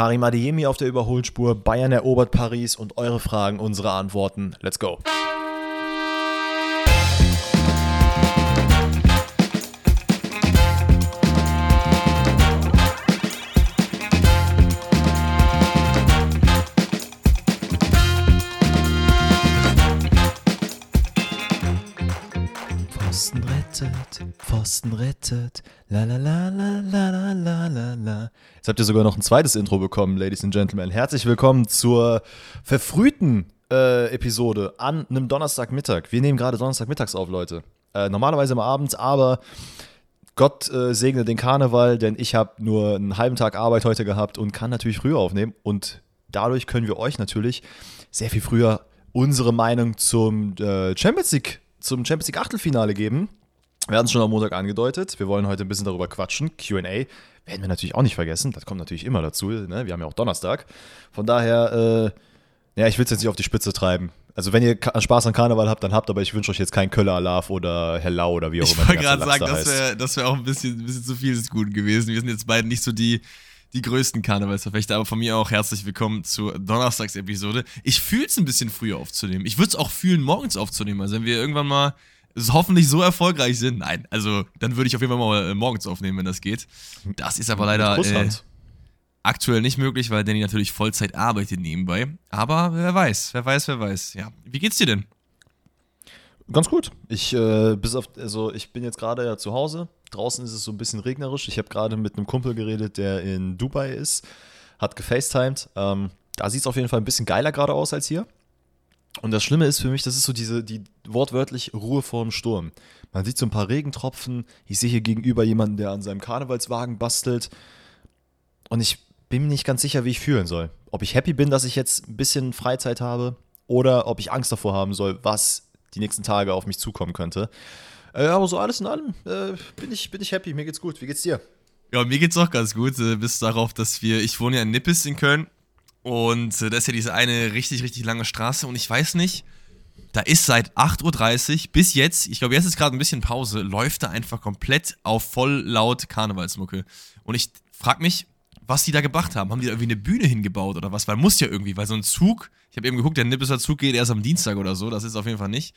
Karim Adeyemi auf der Überholspur, Bayern erobert Paris und eure Fragen, unsere Antworten. Let's go. Weihnachten rettet. La la la la la la la la. Jetzt habt ihr sogar noch ein zweites Intro bekommen, Ladies and Gentlemen. Herzlich willkommen zur verfrühten äh, Episode an einem Donnerstagmittag. Wir nehmen gerade Donnerstagmittags auf, Leute. Äh, normalerweise immer abends, aber Gott äh, segne den Karneval, denn ich habe nur einen halben Tag Arbeit heute gehabt und kann natürlich früher aufnehmen. Und dadurch können wir euch natürlich sehr viel früher unsere Meinung zum äh, Champions League, zum Champions League Achtelfinale geben. Wir hatten es schon am Montag angedeutet. Wir wollen heute ein bisschen darüber quatschen. QA werden wir natürlich auch nicht vergessen. Das kommt natürlich immer dazu. Ne? Wir haben ja auch Donnerstag. Von daher, äh, ja, ich will es jetzt nicht auf die Spitze treiben. Also, wenn ihr Spaß an Karneval habt, dann habt, aber ich wünsche euch jetzt keinen Köller Alarv oder Hellau oder wie auch Ich immer. wollte der ganze gerade sagen, das wäre das wär auch ein bisschen, ein bisschen zu viel des Guten gewesen. Wir sind jetzt beide nicht so die, die größten Karnevalsverfechter, aber von mir auch herzlich willkommen zur Donnerstagsepisode. Ich fühle es ein bisschen früher aufzunehmen. Ich würde es auch fühlen, morgens aufzunehmen. Also wenn wir irgendwann mal hoffentlich so erfolgreich sind. Nein, also dann würde ich auf jeden Fall mal äh, morgens aufnehmen, wenn das geht. Das ist aber leider äh, aktuell nicht möglich, weil Danny natürlich Vollzeit arbeitet nebenbei. Aber wer weiß, wer weiß, wer weiß. Ja, wie geht's dir denn? Ganz gut. Ich, äh, bis auf, also ich bin jetzt gerade ja zu Hause. Draußen ist es so ein bisschen regnerisch. Ich habe gerade mit einem Kumpel geredet, der in Dubai ist, hat gefacetimed. Ähm, da sieht es auf jeden Fall ein bisschen geiler gerade aus als hier. Und das Schlimme ist für mich, das ist so diese, die wortwörtlich Ruhe vor dem Sturm. Man sieht so ein paar Regentropfen. Ich sehe hier gegenüber jemanden, der an seinem Karnevalswagen bastelt. Und ich bin mir nicht ganz sicher, wie ich fühlen soll. Ob ich happy bin, dass ich jetzt ein bisschen Freizeit habe oder ob ich Angst davor haben soll, was die nächsten Tage auf mich zukommen könnte. Äh, aber so alles in allem äh, bin, ich, bin ich happy. Mir geht's gut. Wie geht's dir? Ja, mir geht's auch ganz gut, äh, bis darauf, dass wir, ich wohne ja in Nippes in Köln und äh, da ist ja diese eine richtig, richtig lange Straße und ich weiß nicht, da ist seit 8.30 Uhr bis jetzt, ich glaube, jetzt ist gerade ein bisschen Pause, läuft da einfach komplett auf voll laut Karnevalsmucke. Und ich frag mich, was die da gemacht haben. Haben die da irgendwie eine Bühne hingebaut oder was? Weil muss ja irgendwie, weil so ein Zug, ich habe eben geguckt, der Nippeser Zug geht erst am Dienstag oder so, das ist auf jeden Fall nicht.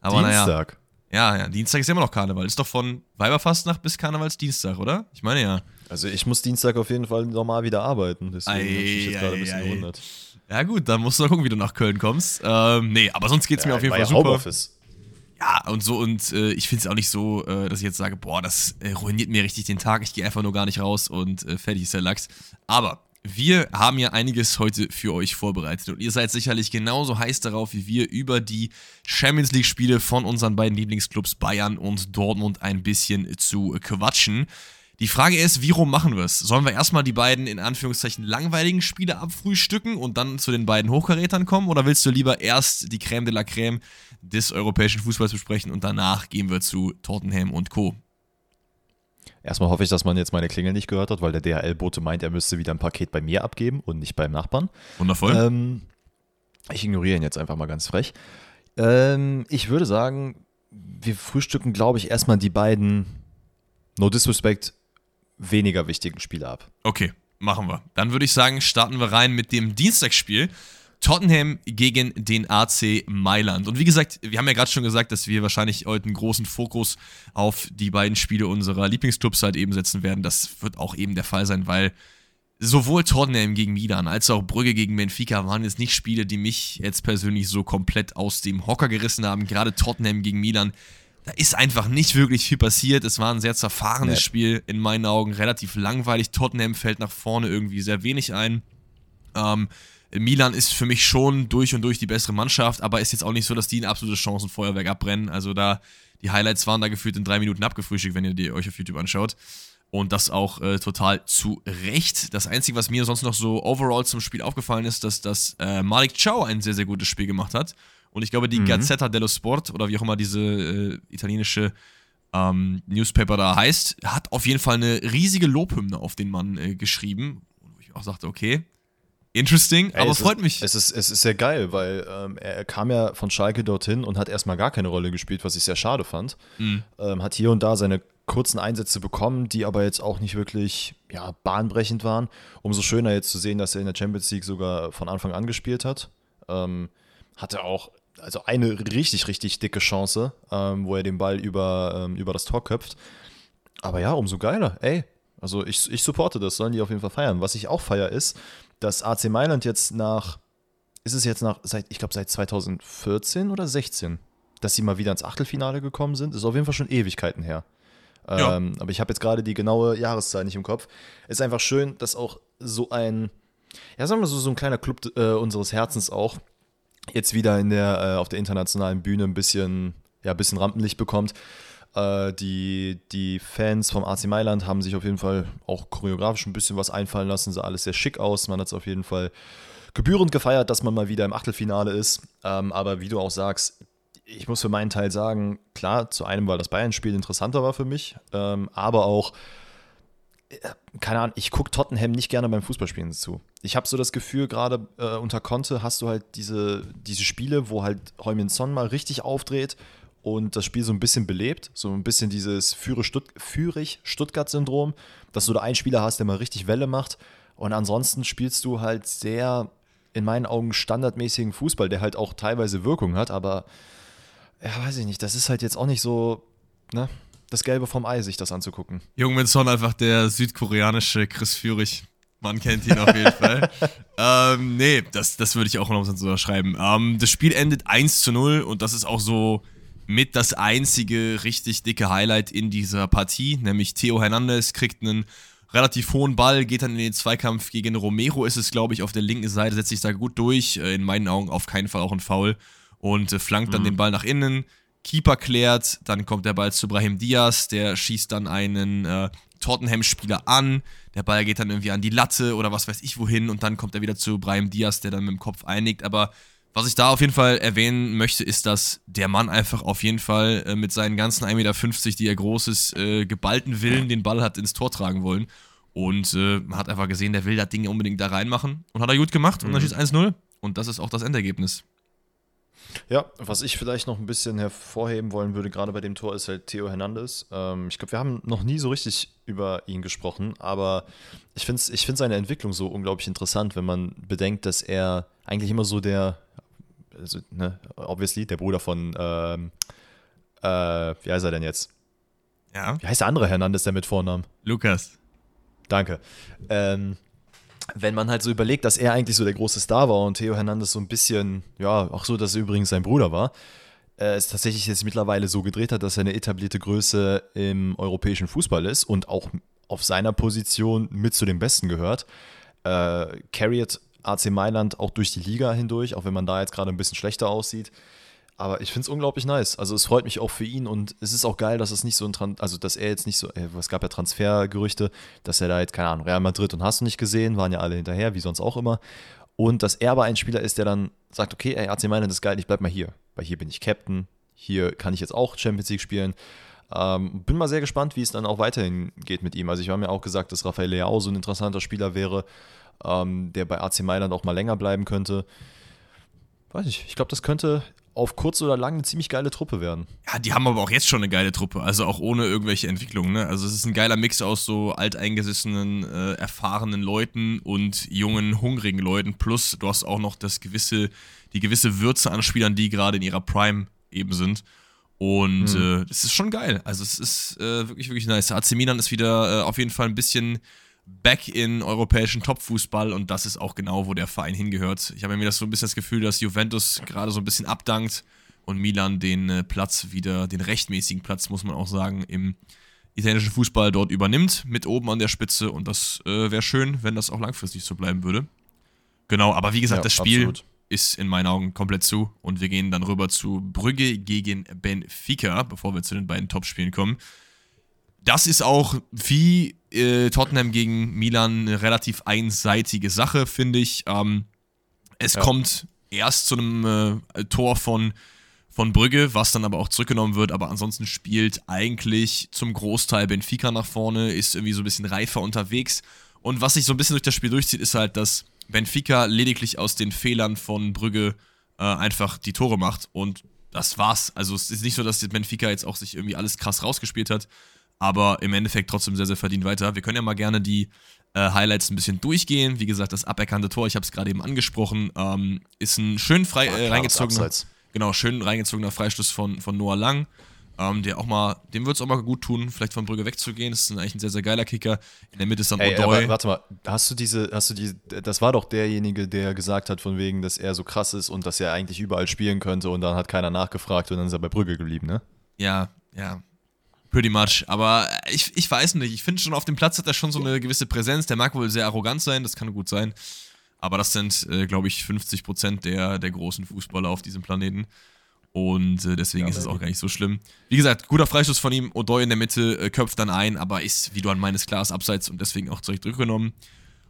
Aber naja. Dienstag. Ja, ja, Dienstag ist ja immer noch Karneval. Ist doch von Weiberfastnacht bis Karnevalsdienstag, oder? Ich meine ja. Also ich muss Dienstag auf jeden Fall normal wieder arbeiten. Deswegen habe ich mich jetzt gerade ein bisschen gewundert. Ja, gut, dann musst du mal gucken, wie du nach Köln kommst. Ähm, nee, aber sonst geht's mir auf jeden Fall ja super. Homeoffice. Ja, und so, und äh, ich finde es auch nicht so, äh, dass ich jetzt sage, boah, das äh, ruiniert mir richtig den Tag, ich gehe einfach nur gar nicht raus und äh, fertig ist der Lachs. Aber wir haben ja einiges heute für euch vorbereitet und ihr seid sicherlich genauso heiß darauf wie wir, über die Champions League-Spiele von unseren beiden Lieblingsclubs Bayern und Dortmund ein bisschen zu quatschen. Die Frage ist, wie rum machen wir es? Sollen wir erstmal die beiden in Anführungszeichen langweiligen Spiele abfrühstücken und dann zu den beiden Hochkarätern kommen? Oder willst du lieber erst die Crème de la Crème des europäischen Fußballs besprechen und danach gehen wir zu Tottenham und Co.? Erstmal hoffe ich, dass man jetzt meine Klingel nicht gehört hat, weil der DHL-Bote meint, er müsste wieder ein Paket bei mir abgeben und nicht beim Nachbarn. Wundervoll. Ähm, ich ignoriere ihn jetzt einfach mal ganz frech. Ähm, ich würde sagen, wir frühstücken, glaube ich, erstmal die beiden, no disrespect, weniger wichtigen Spiele ab. Okay, machen wir. Dann würde ich sagen, starten wir rein mit dem Dienstagsspiel. Tottenham gegen den AC Mailand. Und wie gesagt, wir haben ja gerade schon gesagt, dass wir wahrscheinlich heute einen großen Fokus auf die beiden Spiele unserer Lieblingsclubs halt eben setzen werden. Das wird auch eben der Fall sein, weil sowohl Tottenham gegen Milan als auch Brügge gegen Benfica waren jetzt nicht Spiele, die mich jetzt persönlich so komplett aus dem Hocker gerissen haben. Gerade Tottenham gegen Milan, da ist einfach nicht wirklich viel passiert. Es war ein sehr zerfahrenes Nee. Spiel, in meinen Augen relativ langweilig. Tottenham fällt nach vorne irgendwie sehr wenig ein. Ähm, Milan ist für mich schon durch und durch die bessere Mannschaft, aber ist jetzt auch nicht so, dass die ein absolutes Chancenfeuerwerk abbrennen. Also da, die Highlights waren da gefühlt in drei Minuten abgefrühstückt, wenn ihr die euch auf YouTube anschaut. Und das auch äh, total zu Recht. Das Einzige, was mir sonst noch so overall zum Spiel aufgefallen ist, dass, dass äh, Malik Chow ein sehr, sehr gutes Spiel gemacht hat. Und ich glaube, die Mhm. Gazzetta dello Sport oder wie auch immer diese äh, italienische ähm, Newspaper da heißt, hat auf jeden Fall eine riesige Lobhymne auf den Mann äh, geschrieben. Wo ich auch sagte, okay, interesting, Ey, aber es freut ist, mich. Es ist, es ist sehr geil, weil ähm, er kam ja von Schalke dorthin und hat erstmal gar keine Rolle gespielt, was ich sehr schade fand. Mhm. Ähm, hat hier und da seine kurzen Einsätze bekommen, die aber jetzt auch nicht wirklich ja, bahnbrechend waren. Umso schöner jetzt zu sehen, dass er in der Champions League sogar von Anfang an gespielt hat. Ähm, hatte auch also eine richtig, richtig dicke Chance, ähm, wo er den Ball über, ähm, über das Tor köpft. Aber ja, umso geiler. Ey, also ich, ich supporte das, sollen die auf jeden Fall feiern. Was ich auch feier ist, dass AC Mailand jetzt nach, ist es jetzt nach, seit, ich glaube seit 2014 oder 16, dass sie mal wieder ins Achtelfinale gekommen sind, ist auf jeden Fall schon Ewigkeiten her. Ja. Ähm, aber ich habe jetzt gerade die genaue Jahreszahl nicht im Kopf. Ist einfach schön, dass auch so ein, ja, sagen wir so, so ein kleiner Club äh, unseres Herzens auch jetzt wieder in der, äh, auf der internationalen Bühne ein bisschen, ja, ein bisschen Rampenlicht bekommt. Äh, die, die Fans vom AC Mailand haben sich auf jeden Fall auch choreografisch ein bisschen was einfallen lassen, sah alles sehr schick aus. Man hat es auf jeden Fall gebührend gefeiert, dass man mal wieder im Achtelfinale ist. Ähm, aber wie du auch sagst, ich muss für meinen Teil sagen, klar, zu einem, weil das Bayern-Spiel interessanter war für mich, ähm, aber auch, keine Ahnung, ich gucke Tottenham nicht gerne beim Fußballspielen zu. Ich habe so das Gefühl, gerade äh, unter Conte hast du halt diese, diese Spiele, wo halt Heumin Son mal richtig aufdreht und das Spiel so ein bisschen belebt, so ein bisschen dieses Führig-Stuttgart-Syndrom, dass du da einen Spieler hast, der mal richtig Welle macht und ansonsten spielst du halt sehr, in meinen Augen, standardmäßigen Fußball, der halt auch teilweise Wirkung hat, aber ja, weiß ich nicht, das ist halt jetzt auch nicht so, ne, das Gelbe vom Ei, sich das anzugucken. Jungmin Son einfach der südkoreanische Chris Führig. Man kennt ihn auf jeden Fall. ähm, nee, das, das würde ich auch noch so schreiben. Ähm, das Spiel endet 1 zu 0 und das ist auch so mit das einzige richtig dicke Highlight in dieser Partie, nämlich Theo Hernandez kriegt einen relativ hohen Ball, geht dann in den Zweikampf gegen Romero, ist es, glaube ich, auf der linken Seite, setzt sich da gut durch. Äh, in meinen Augen auf keinen Fall auch ein Foul und äh, flankt dann mhm. den Ball nach innen. Keeper klärt, dann kommt der Ball zu Brahim Diaz, der schießt dann einen äh, Tottenham-Spieler an, der Ball geht dann irgendwie an die Latte oder was weiß ich wohin und dann kommt er wieder zu Brahim Diaz, der dann mit dem Kopf einigt. Aber was ich da auf jeden Fall erwähnen möchte, ist, dass der Mann einfach auf jeden Fall äh, mit seinen ganzen 1,50 Meter, die er groß ist, äh, geballten Willen den Ball hat ins Tor tragen wollen. Und äh, man hat einfach gesehen, der will das Ding unbedingt da reinmachen und hat er gut gemacht und dann mhm. schießt 1-0 und das ist auch das Endergebnis. Ja, was ich vielleicht noch ein bisschen hervorheben wollen würde, gerade bei dem Tor, ist halt Theo Hernandez. Ähm, ich glaube, wir haben noch nie so richtig über ihn gesprochen, aber ich finde ich find seine Entwicklung so unglaublich interessant, wenn man bedenkt, dass er eigentlich immer so der, also, ne, obviously, der Bruder von, ähm, äh, wie heißt er denn jetzt? Ja. Wie heißt der andere Hernandez, der mit Vornamen? Lukas. Danke. Ähm, wenn man halt so überlegt, dass er eigentlich so der große Star war und Theo Hernandez so ein bisschen, ja, auch so, dass er übrigens sein Bruder war, äh, es tatsächlich jetzt mittlerweile so gedreht hat, dass er eine etablierte Größe im europäischen Fußball ist und auch auf seiner Position mit zu den Besten gehört. Äh, carried AC Mailand auch durch die Liga hindurch, auch wenn man da jetzt gerade ein bisschen schlechter aussieht. Aber ich finde es unglaublich nice. Also es freut mich auch für ihn und es ist auch geil, dass es nicht so ein Tran also dass er jetzt nicht so, äh, es gab ja Transfergerüchte, dass er da jetzt, keine Ahnung, Real Madrid und hast du nicht gesehen, waren ja alle hinterher, wie sonst auch immer. Und dass er aber ein Spieler ist, der dann sagt, okay, ey, AC Mailand ist geil, ich bleib mal hier. Weil hier bin ich Captain, hier kann ich jetzt auch Champions League spielen. Ähm, bin mal sehr gespannt, wie es dann auch weiterhin geht mit ihm. Also ich habe mir auch gesagt, dass Rafael Leao so ein interessanter Spieler wäre, ähm, der bei AC Mailand auch mal länger bleiben könnte. Weiß ich, ich glaube, das könnte auf kurz oder lang eine ziemlich geile Truppe werden. Ja, die haben aber auch jetzt schon eine geile Truppe, also auch ohne irgendwelche Entwicklungen. Ne? Also es ist ein geiler Mix aus so alteingesessenen, äh, erfahrenen Leuten und jungen, hungrigen Leuten. Plus du hast auch noch das gewisse, die gewisse Würze an Spielern, die gerade in ihrer Prime eben sind. Und es hm. äh, ist schon geil. Also es ist äh, wirklich, wirklich nice. AC Milan ist wieder äh, auf jeden Fall ein bisschen back in europäischen Topfußball und das ist auch genau, wo der Verein hingehört. Ich habe mir das so ein bisschen das Gefühl, dass Juventus gerade so ein bisschen abdankt und Milan den äh, Platz wieder, den rechtmäßigen Platz, muss man auch sagen, im italienischen Fußball dort übernimmt, mit oben an der Spitze und das äh, wäre schön, wenn das auch langfristig so bleiben würde. Genau, aber wie gesagt, ja, das Spiel absolut. ist in meinen Augen komplett zu und wir gehen dann rüber zu Brügge gegen Benfica, bevor wir zu den beiden Topspielen kommen das ist auch wie äh, Tottenham gegen Milan eine relativ einseitige Sache, finde ich. Ähm, es ja. kommt erst zu einem äh, Tor von, von Brügge, was dann aber auch zurückgenommen wird, aber ansonsten spielt eigentlich zum Großteil Benfica nach vorne, ist irgendwie so ein bisschen reifer unterwegs. Und was sich so ein bisschen durch das Spiel durchzieht, ist halt, dass Benfica lediglich aus den Fehlern von Brügge äh, einfach die Tore macht und das war's. Also es ist nicht so, dass Benfica jetzt auch sich irgendwie alles krass rausgespielt hat. Aber im Endeffekt trotzdem sehr, sehr verdient weiter. Wir können ja mal gerne die äh, Highlights ein bisschen durchgehen. Wie gesagt, das aberkannte Tor, ich habe es gerade eben angesprochen, ähm, ist ein schön frei, äh, reingezogener, genau, schön reingezogener Freistoß von, von Noah Lang. Ähm, der auch mal, dem wird es auch mal gut tun, vielleicht von Brügge wegzugehen. Das ist eigentlich ein sehr, sehr geiler Kicker. In der Mitte ist dann Ey, Odoi. warte mal, hast du diese, hast du die, das war doch derjenige, der gesagt hat, von wegen, dass er so krass ist und dass er eigentlich überall spielen könnte und dann hat keiner nachgefragt und dann ist er bei Brügge geblieben, ne? Ja, ja. Pretty much. Aber ich, ich weiß nicht. Ich finde schon, auf dem Platz hat er schon so eine gewisse Präsenz. Der mag wohl sehr arrogant sein, das kann gut sein. Aber das sind, äh, glaube ich, 50 Prozent der, der großen Fußballer auf diesem Planeten. Und äh, deswegen ja, ist es auch gar nicht so schlimm. Wie gesagt, guter Freistoß von ihm. Odoi in der Mitte äh, köpft dann ein, aber ist, wie du an meines Klares abseits und deswegen auch zurückgenommen.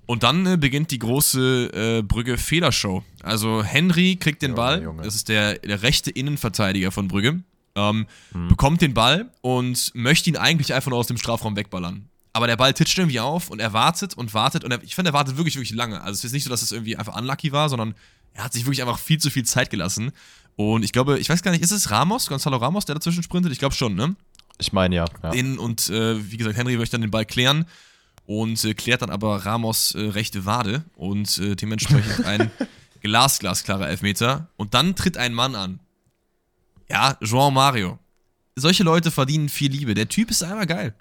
Und dann äh, beginnt die große äh, Brügge Fehlershow. Also Henry kriegt den Ball. Junge. Das ist der, der rechte Innenverteidiger von Brügge. Ähm, hm. Bekommt den Ball und möchte ihn eigentlich einfach nur aus dem Strafraum wegballern. Aber der Ball titscht irgendwie auf und er wartet und wartet. Und er, ich finde, er wartet wirklich, wirklich lange. Also es ist nicht so, dass es irgendwie einfach unlucky war, sondern er hat sich wirklich einfach viel zu viel Zeit gelassen. Und ich glaube, ich weiß gar nicht, ist es Ramos, Gonzalo Ramos, der dazwischen sprintet? Ich glaube schon, ne? Ich meine ja. ja. Den und äh, wie gesagt, Henry möchte dann den Ball klären und äh, klärt dann aber Ramos äh, rechte Wade und äh, dementsprechend ein glasglasklarer Elfmeter. Und dann tritt ein Mann an. Ja, João Mario. Solche Leute verdienen viel Liebe. Der Typ ist einfach geil.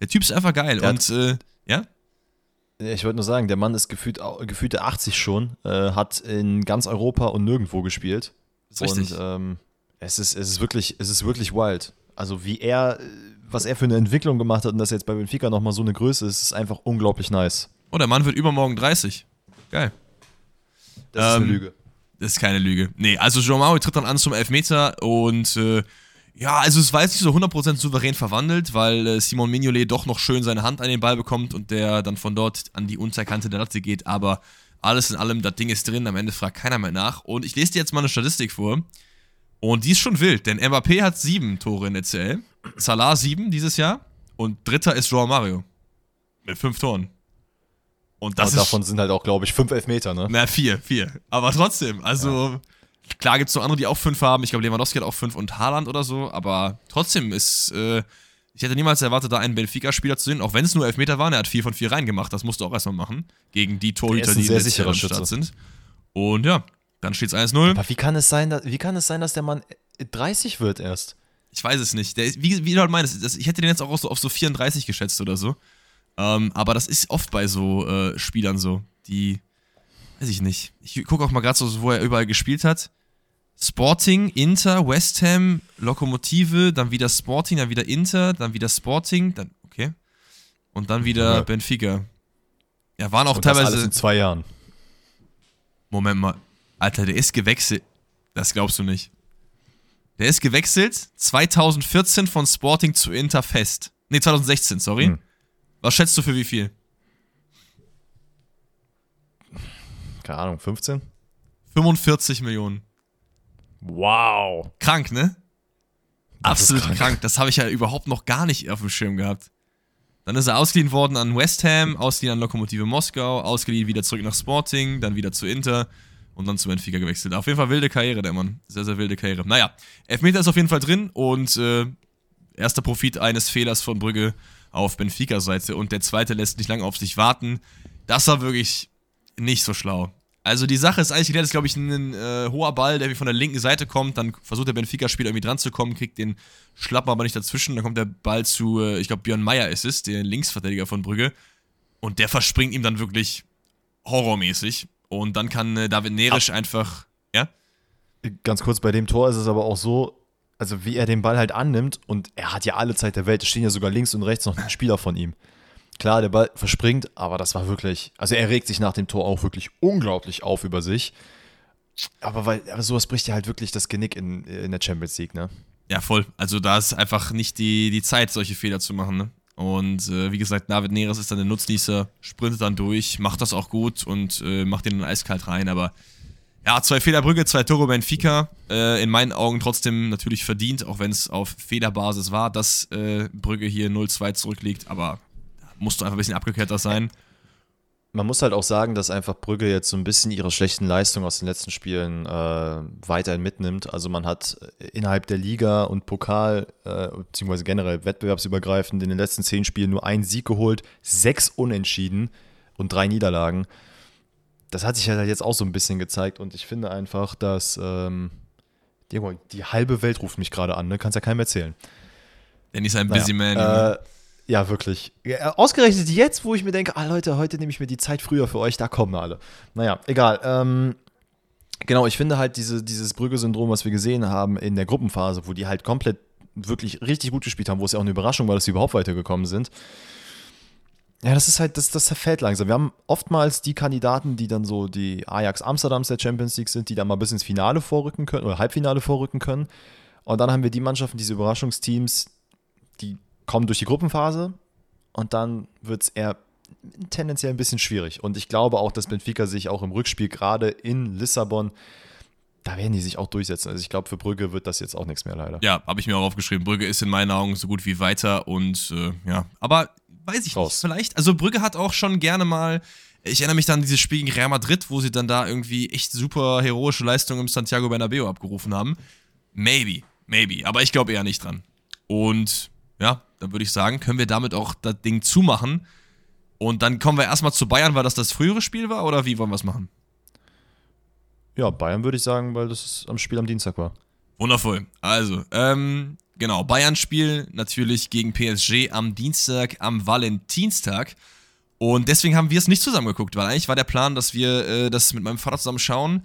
Der Typ ist einfach geil. Der und äh, ja? Ich wollte nur sagen, der Mann ist gefühlt, gefühlte 80 schon, äh, hat in ganz Europa und nirgendwo gespielt. Das ist richtig. Und ähm, es, ist, es, ist wirklich, es ist wirklich wild. Also wie er, was er für eine Entwicklung gemacht hat und dass jetzt bei Benfica nochmal so eine Größe ist, ist einfach unglaublich nice. Oh, der Mann wird übermorgen 30. Geil. Das ähm, ist eine ähm, Lüge. Das ist keine Lüge. Nee, also João Maui tritt dann an zum Elfmeter und äh, ja, also es war jetzt nicht so 100% souverän verwandelt, weil äh, Simon Mignolet doch noch schön seine Hand an den Ball bekommt und der dann von dort an die Unterkante der Latte geht, aber alles in allem, das Ding ist drin, am Ende fragt keiner mehr nach. Und ich lese dir jetzt mal eine Statistik vor. Und die ist schon wild, denn Mbappé hat sieben Tore in der CL, Salah sieben dieses Jahr und dritter ist Joao Mario. Mit fünf Toren. Und das Aber davon sind halt auch, glaube ich, fünf Elfmeter, ne? Na, vier, vier. Aber trotzdem, also ja. klar gibt es noch andere, die auch fünf haben. Ich glaube, Lewandowski hat auch fünf und Haaland oder so. Aber trotzdem ist äh, ich hätte niemals erwartet, da einen Benfica-Spieler zu sehen, auch wenn es nur Elfmeter waren. Er hat vier von vier reingemacht. Das musst du auch erstmal machen. Gegen die Torhüter, die sehr sicherer Start sind. Und ja, dann steht es 1-0. Aber wie kann, es sein, dass, wie kann es sein, dass der Mann 30 wird erst? Ich weiß es nicht. Der, wie, wie du halt meinst, ich hätte den jetzt auch so auf so 34 geschätzt oder so. Ähm, aber das ist oft bei so äh, Spielern so, die, weiß ich nicht. Ich gucke auch mal gerade so, wo er überall gespielt hat. Sporting, Inter, West Ham, Lokomotive, dann wieder Sporting, dann wieder Inter, dann wieder Sporting, dann, okay. Und dann wieder ja. Benfica. Ja, waren auch Und teilweise. Das alles in zwei Jahren. Moment mal. Alter, der ist gewechselt. Das glaubst du nicht. Der ist gewechselt 2014 von Sporting zu Inter fest. Ne, 2016, sorry. Hm. Was schätzt du für wie viel? Keine Ahnung, 15? 45 Millionen. Wow. Krank, ne? Das Absolut krank. krank. Das habe ich ja überhaupt noch gar nicht auf dem Schirm gehabt. Dann ist er ausgeliehen worden an West Ham, ausgeliehen an Lokomotive Moskau, ausgeliehen wieder zurück nach Sporting, dann wieder zu Inter und dann zu Benfica gewechselt. Auf jeden Fall wilde Karriere, der Mann. Sehr, sehr wilde Karriere. Naja, Elfmeter ist auf jeden Fall drin und äh, erster Profit eines Fehlers von Brügge auf Benfica-Seite und der zweite lässt nicht lange auf sich warten. Das war wirklich nicht so schlau. Also die Sache ist eigentlich geklärt, ist glaube ich ein äh, hoher Ball, der von der linken Seite kommt, dann versucht der Benfica-Spieler irgendwie dran zu kommen, kriegt den Schlappen aber nicht dazwischen, dann kommt der Ball zu, äh, ich glaube Björn Meyer ist es, der Linksverteidiger von Brügge und der verspringt ihm dann wirklich horrormäßig und dann kann äh, David Nerisch Ab einfach, ja? Ganz kurz, bei dem Tor ist es aber auch so, also wie er den Ball halt annimmt und er hat ja alle Zeit der Welt, es stehen ja sogar links und rechts noch Spieler von ihm. Klar, der Ball verspringt, aber das war wirklich, also er regt sich nach dem Tor auch wirklich unglaublich auf über sich. Aber weil, aber sowas bricht ja halt wirklich das Genick in, in der Champions League, ne? Ja, voll. Also da ist einfach nicht die, die Zeit, solche Fehler zu machen, ne? Und äh, wie gesagt, David Neres ist dann der Nutznießer, sprintet dann durch, macht das auch gut und äh, macht den dann eiskalt rein. Aber ja, zwei Fehlerbrücke, zwei Tore Benfica. Äh, in meinen Augen trotzdem natürlich verdient, auch wenn es auf Fehlerbasis war, dass äh, Brügge hier 0-2 zurückliegt. Aber musst du einfach ein bisschen abgekehrter sein. man muss halt auch sagen, dass einfach Brügge jetzt so ein bisschen ihre schlechten Leistungen aus den letzten Spielen äh, weiterhin mitnimmt. Also man hat innerhalb der Liga und Pokal, äh, beziehungsweise generell wettbewerbsübergreifend in den letzten zehn Spielen nur einen Sieg geholt, sechs Unentschieden und drei Niederlagen. Das hat sich halt jetzt auch so ein bisschen gezeigt und ich finde einfach, dass ähm, die, die halbe Welt ruft mich gerade an, ne? Kannst ja keinem erzählen. Denn ist ein Busy naja, Man. Äh, ja, wirklich. Ja, ausgerechnet jetzt, wo ich mir denke, ah Leute, heute nehme ich mir die Zeit früher für euch, da kommen alle. Naja, egal. Ähm, genau, ich finde halt diese, dieses Brügge-Syndrom, was wir gesehen haben in der Gruppenphase, wo die halt komplett wirklich richtig gut gespielt haben, wo es ja auch eine Überraschung war, dass sie überhaupt weitergekommen sind. Ja, das ist halt, das, das zerfällt langsam. Wir haben oftmals die Kandidaten, die dann so die Ajax Amsterdams der Champions League sind, die dann mal bis ins Finale vorrücken können oder Halbfinale vorrücken können. Und dann haben wir die Mannschaften, diese Überraschungsteams, die kommen durch die Gruppenphase und dann wird es eher tendenziell ein bisschen schwierig. Und ich glaube auch, dass Benfica sich auch im Rückspiel gerade in Lissabon da werden die sich auch durchsetzen. Also ich glaube, für Brügge wird das jetzt auch nichts mehr, leider. Ja, habe ich mir auch aufgeschrieben. Brügge ist in meinen Augen so gut wie weiter und äh, ja, aber weiß ich Raus. nicht, vielleicht. Also Brügge hat auch schon gerne mal, ich erinnere mich dann an dieses Spiel gegen Real Madrid, wo sie dann da irgendwie echt super heroische Leistungen im Santiago Bernabeo abgerufen haben. Maybe, maybe, aber ich glaube eher nicht dran. Und ja, dann würde ich sagen, können wir damit auch das Ding zumachen. Und dann kommen wir erstmal zu Bayern, weil das das frühere Spiel war, oder wie wollen wir es machen? Ja, Bayern würde ich sagen, weil das am Spiel am Dienstag war. Wundervoll. Also, ähm, genau, Bayern-Spiel natürlich gegen PSG am Dienstag, am Valentinstag. Und deswegen haben wir es nicht zusammen geguckt, weil eigentlich war der Plan, dass wir äh, das mit meinem Vater zusammen schauen.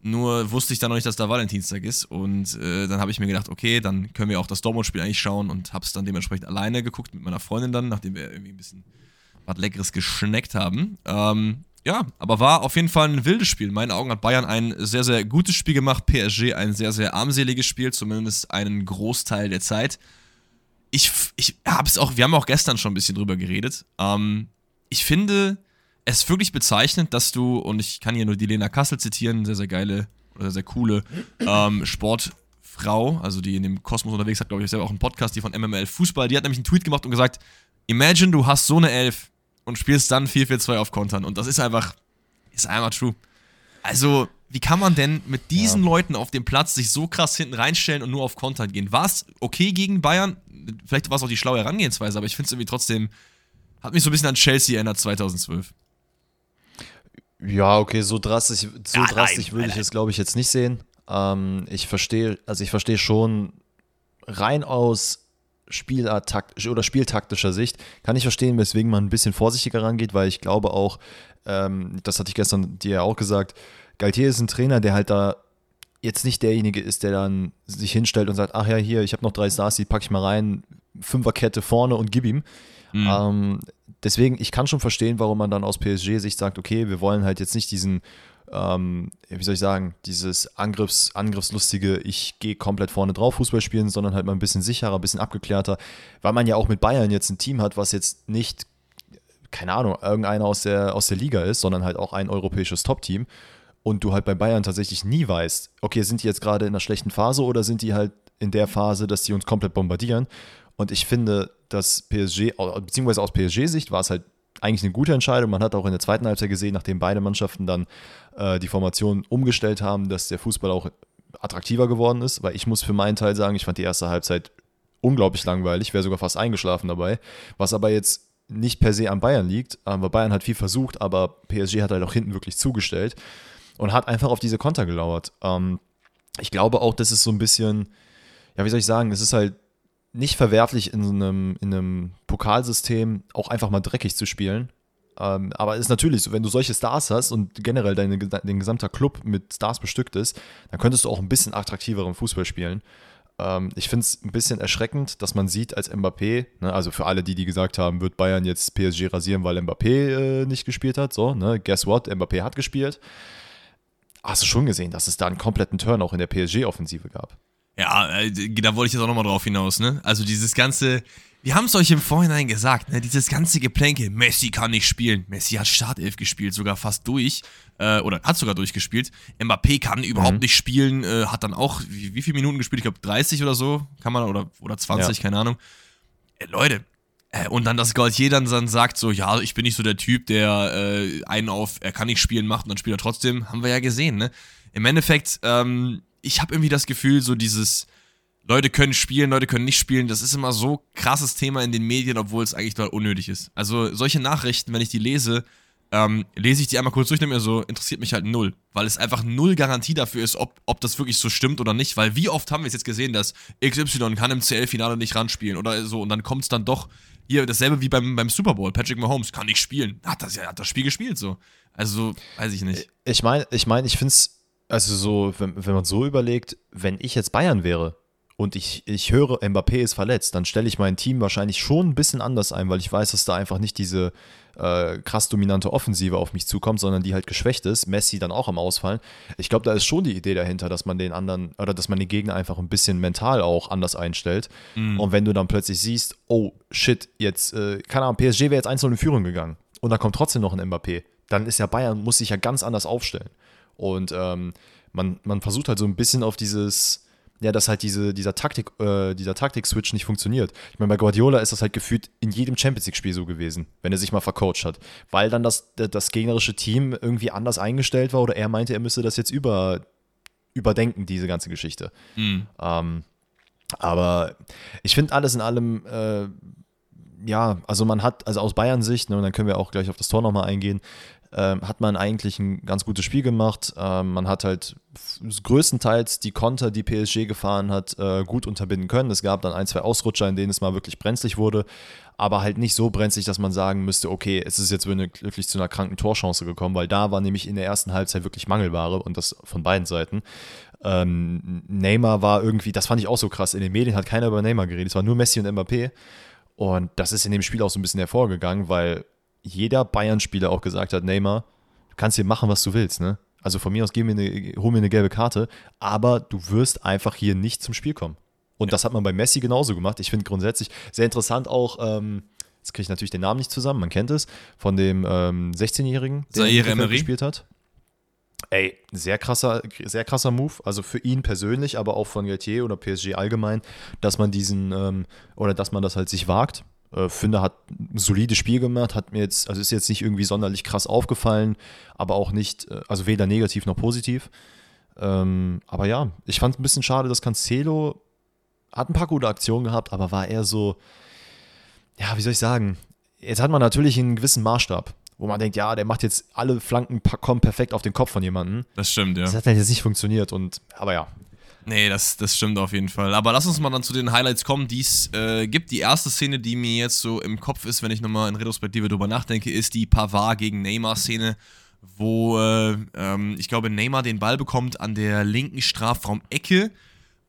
Nur wusste ich dann noch nicht, dass da Valentinstag ist. Und äh, dann habe ich mir gedacht, okay, dann können wir auch das Dortmund-Spiel eigentlich schauen und habe es dann dementsprechend alleine geguckt mit meiner Freundin dann, nachdem wir irgendwie ein bisschen was Leckeres geschneckt haben. Ähm, ja, aber war auf jeden Fall ein wildes Spiel. In meinen Augen hat Bayern ein sehr, sehr gutes Spiel gemacht. PSG ein sehr, sehr armseliges Spiel, zumindest einen Großteil der Zeit. Ich, ich habe es auch, wir haben auch gestern schon ein bisschen drüber geredet. Ähm, ich finde, es wirklich bezeichnend, dass du, und ich kann hier nur die Lena Kassel zitieren, sehr, sehr geile oder sehr, sehr coole ähm, Sportfrau, also die in dem Kosmos unterwegs hat, glaube ich, selber auch einen Podcast, die von MML Fußball, die hat nämlich einen Tweet gemacht und gesagt, imagine, du hast so eine Elf und spielst dann 4-4-2 auf Kontern. Und das ist einfach, ist einfach true. Also, wie kann man denn mit diesen ja. Leuten auf dem Platz sich so krass hinten reinstellen und nur auf Kontern gehen? War es okay gegen Bayern? Vielleicht war es auch die schlaue Herangehensweise, aber ich finde es irgendwie trotzdem, hat mich so ein bisschen an Chelsea erinnert 2012. Ja, okay, so drastisch, so ja, drastisch würde ich es, glaube ich, jetzt nicht sehen. Ähm, ich verstehe, also ich verstehe schon rein aus Spielart oder spieltaktischer Sicht kann ich verstehen, weswegen man ein bisschen vorsichtiger rangeht, weil ich glaube auch, ähm, das hatte ich gestern dir ja auch gesagt, Galtier ist ein Trainer, der halt da jetzt nicht derjenige ist, der dann sich hinstellt und sagt, ach ja, hier, ich habe noch drei Stars, die packe ich mal rein, Fünferkette vorne und gib ihm. Mhm. Ähm, deswegen, ich kann schon verstehen, warum man dann aus PSG-Sicht sagt, okay, wir wollen halt jetzt nicht diesen, ähm, wie soll ich sagen, dieses Angriffs, Angriffslustige, ich gehe komplett vorne drauf Fußball spielen, sondern halt mal ein bisschen sicherer, ein bisschen abgeklärter, weil man ja auch mit Bayern jetzt ein Team hat, was jetzt nicht, keine Ahnung, irgendeiner aus der, aus der Liga ist, sondern halt auch ein europäisches Top-Team. Und du halt bei Bayern tatsächlich nie weißt, okay, sind die jetzt gerade in einer schlechten Phase oder sind die halt in der Phase, dass die uns komplett bombardieren? Und ich finde, dass PSG, beziehungsweise aus PSG-Sicht war es halt eigentlich eine gute Entscheidung. Man hat auch in der zweiten Halbzeit gesehen, nachdem beide Mannschaften dann äh, die Formation umgestellt haben, dass der Fußball auch attraktiver geworden ist, weil ich muss für meinen Teil sagen, ich fand die erste Halbzeit unglaublich langweilig, wäre sogar fast eingeschlafen dabei, was aber jetzt nicht per se an Bayern liegt, weil Bayern hat viel versucht, aber PSG hat halt auch hinten wirklich zugestellt und hat einfach auf diese Konter gelauert. Ähm, ich glaube auch, das ist so ein bisschen, ja, wie soll ich sagen, es ist halt nicht verwerflich in einem, in einem Pokalsystem auch einfach mal dreckig zu spielen. Ähm, aber es ist natürlich so, wenn du solche Stars hast und generell deine, dein gesamter Club mit Stars bestückt ist, dann könntest du auch ein bisschen attraktiveren Fußball spielen. Ähm, ich finde es ein bisschen erschreckend, dass man sieht, als Mbappé, ne, also für alle, die, die gesagt haben, wird Bayern jetzt PSG rasieren, weil Mbappé äh, nicht gespielt hat, so, ne, guess what, Mbappé hat gespielt. Hast du schon gesehen, dass es da einen kompletten Turn auch in der PSG-Offensive gab? Ja, äh, da wollte ich jetzt auch nochmal drauf hinaus, ne? Also dieses ganze, wir haben es euch im Vorhinein gesagt, ne? Dieses ganze Geplänke, Messi kann nicht spielen. Messi hat Startelf gespielt, sogar fast durch, äh, oder hat sogar durchgespielt. Mbappé kann überhaupt mhm. nicht spielen, äh, hat dann auch, wie, wie viele Minuten gespielt? Ich glaube 30 oder so, kann man, oder, oder 20, ja. keine Ahnung. Äh, Leute, Äh, und dann, dass Gaultier dann, dann sagt so, ja, ich bin nicht so der Typ, der äh, einen auf, er kann nicht spielen macht und dann spielt er trotzdem, haben wir ja gesehen, ne? Im Endeffekt, ähm, ich habe irgendwie das Gefühl, so dieses, Leute können spielen, Leute können nicht spielen, das ist immer so krasses Thema in den Medien, obwohl es eigentlich total unnötig ist. Also solche Nachrichten, wenn ich die lese, ähm, lese ich die einmal kurz durch und mir so, interessiert mich halt null. Weil es einfach null Garantie dafür ist, ob, ob das wirklich so stimmt oder nicht. Weil wie oft haben wir es jetzt gesehen, dass XY kann im CL-Finale nicht ranspielen oder so und dann kommt es dann doch hier dasselbe wie beim, beim Super Bowl. Patrick Mahomes kann nicht spielen. Hat das, hat das Spiel gespielt so. Also, weiß ich nicht. Ich meine, ich, mein, ich finde es, also so, wenn, wenn man so überlegt, wenn ich jetzt Bayern wäre, und ich, ich höre, Mbappé ist verletzt, dann stelle ich mein Team wahrscheinlich schon ein bisschen anders ein, weil ich weiß, dass da einfach nicht diese äh, krass dominante Offensive auf mich zukommt, sondern die halt geschwächt ist. Messi dann auch am Ausfallen. Ich glaube, da ist schon die Idee dahinter, dass man den anderen oder dass man den Gegner einfach ein bisschen mental auch anders einstellt. Mhm. Und wenn du dann plötzlich siehst, oh shit, jetzt, äh, keine Ahnung, PSG wäre jetzt 1 in Führung gegangen und da kommt trotzdem noch ein Mbappé, dann ist ja Bayern, muss sich ja ganz anders aufstellen. Und ähm, man, man versucht halt so ein bisschen auf dieses ja, dass halt diese, dieser Taktik, äh, dieser Taktik-Switch nicht funktioniert. Ich meine, bei Guardiola ist das halt gefühlt in jedem Champions League-Spiel so gewesen, wenn er sich mal vercoacht hat. Weil dann das, das gegnerische Team irgendwie anders eingestellt war oder er meinte, er müsste das jetzt über, überdenken, diese ganze Geschichte. Mhm. Ähm, aber ich finde alles in allem, äh, ja, also man hat, also aus Bayern-Sicht, ne, und dann können wir auch gleich auf das Tor nochmal eingehen, ähm, hat man eigentlich ein ganz gutes Spiel gemacht. Ähm, man hat halt größtenteils die Konter, die PSG gefahren hat, äh, gut unterbinden können. Es gab dann ein, zwei Ausrutscher, in denen es mal wirklich brenzlig wurde, aber halt nicht so brenzlig, dass man sagen müsste, okay, es ist jetzt wirklich zu einer kranken Torchance gekommen, weil da war nämlich in der ersten Halbzeit wirklich Mangelware und das von beiden Seiten. Ähm, Neymar war irgendwie, das fand ich auch so krass, in den Medien hat keiner über Neymar geredet, es war nur Messi und Mbappé. Und das ist in dem Spiel auch so ein bisschen hervorgegangen, weil jeder Bayern-Spieler auch gesagt hat, Neymar, du kannst hier machen, was du willst, ne? Also von mir aus gib mir eine, hol mir eine gelbe Karte, aber du wirst einfach hier nicht zum Spiel kommen. Und das hat man bei Messi genauso gemacht. Ich finde grundsätzlich sehr interessant auch, ähm, jetzt kriege ich natürlich den Namen nicht zusammen, man kennt es, von dem ähm, 16-Jährigen, der gespielt hat. Ey, sehr krasser, sehr krasser Move. Also für ihn persönlich, aber auch von Galtier oder PSG allgemein, dass man diesen ähm, oder dass man das halt sich wagt äh, finde, hat ein solides Spiel gemacht, hat mir jetzt, also ist jetzt nicht irgendwie sonderlich krass aufgefallen, aber auch nicht, äh, also weder negativ noch positiv. Ähm, aber ja, ich fand es ein bisschen schade, dass Cancelo hat ein paar gute Aktionen gehabt, aber war eher so, ja, wie soll ich sagen, jetzt hat man natürlich einen gewissen Maßstab, wo man denkt, ja, der macht jetzt alle Flanken kommen perfekt auf den Kopf von jemandem. Das stimmt, ja. Das hat halt jetzt nicht funktioniert und, aber ja, Nee, das, das stimmt auf jeden Fall. Aber lass uns mal dann zu den Highlights kommen, die es äh, gibt. Die erste Szene, die mir jetzt so im Kopf ist, wenn ich nochmal in Retrospektive drüber nachdenke, ist die Pavard gegen Neymar-Szene, wo äh, ähm, ich glaube, Neymar den Ball bekommt an der linken Strafraum-Ecke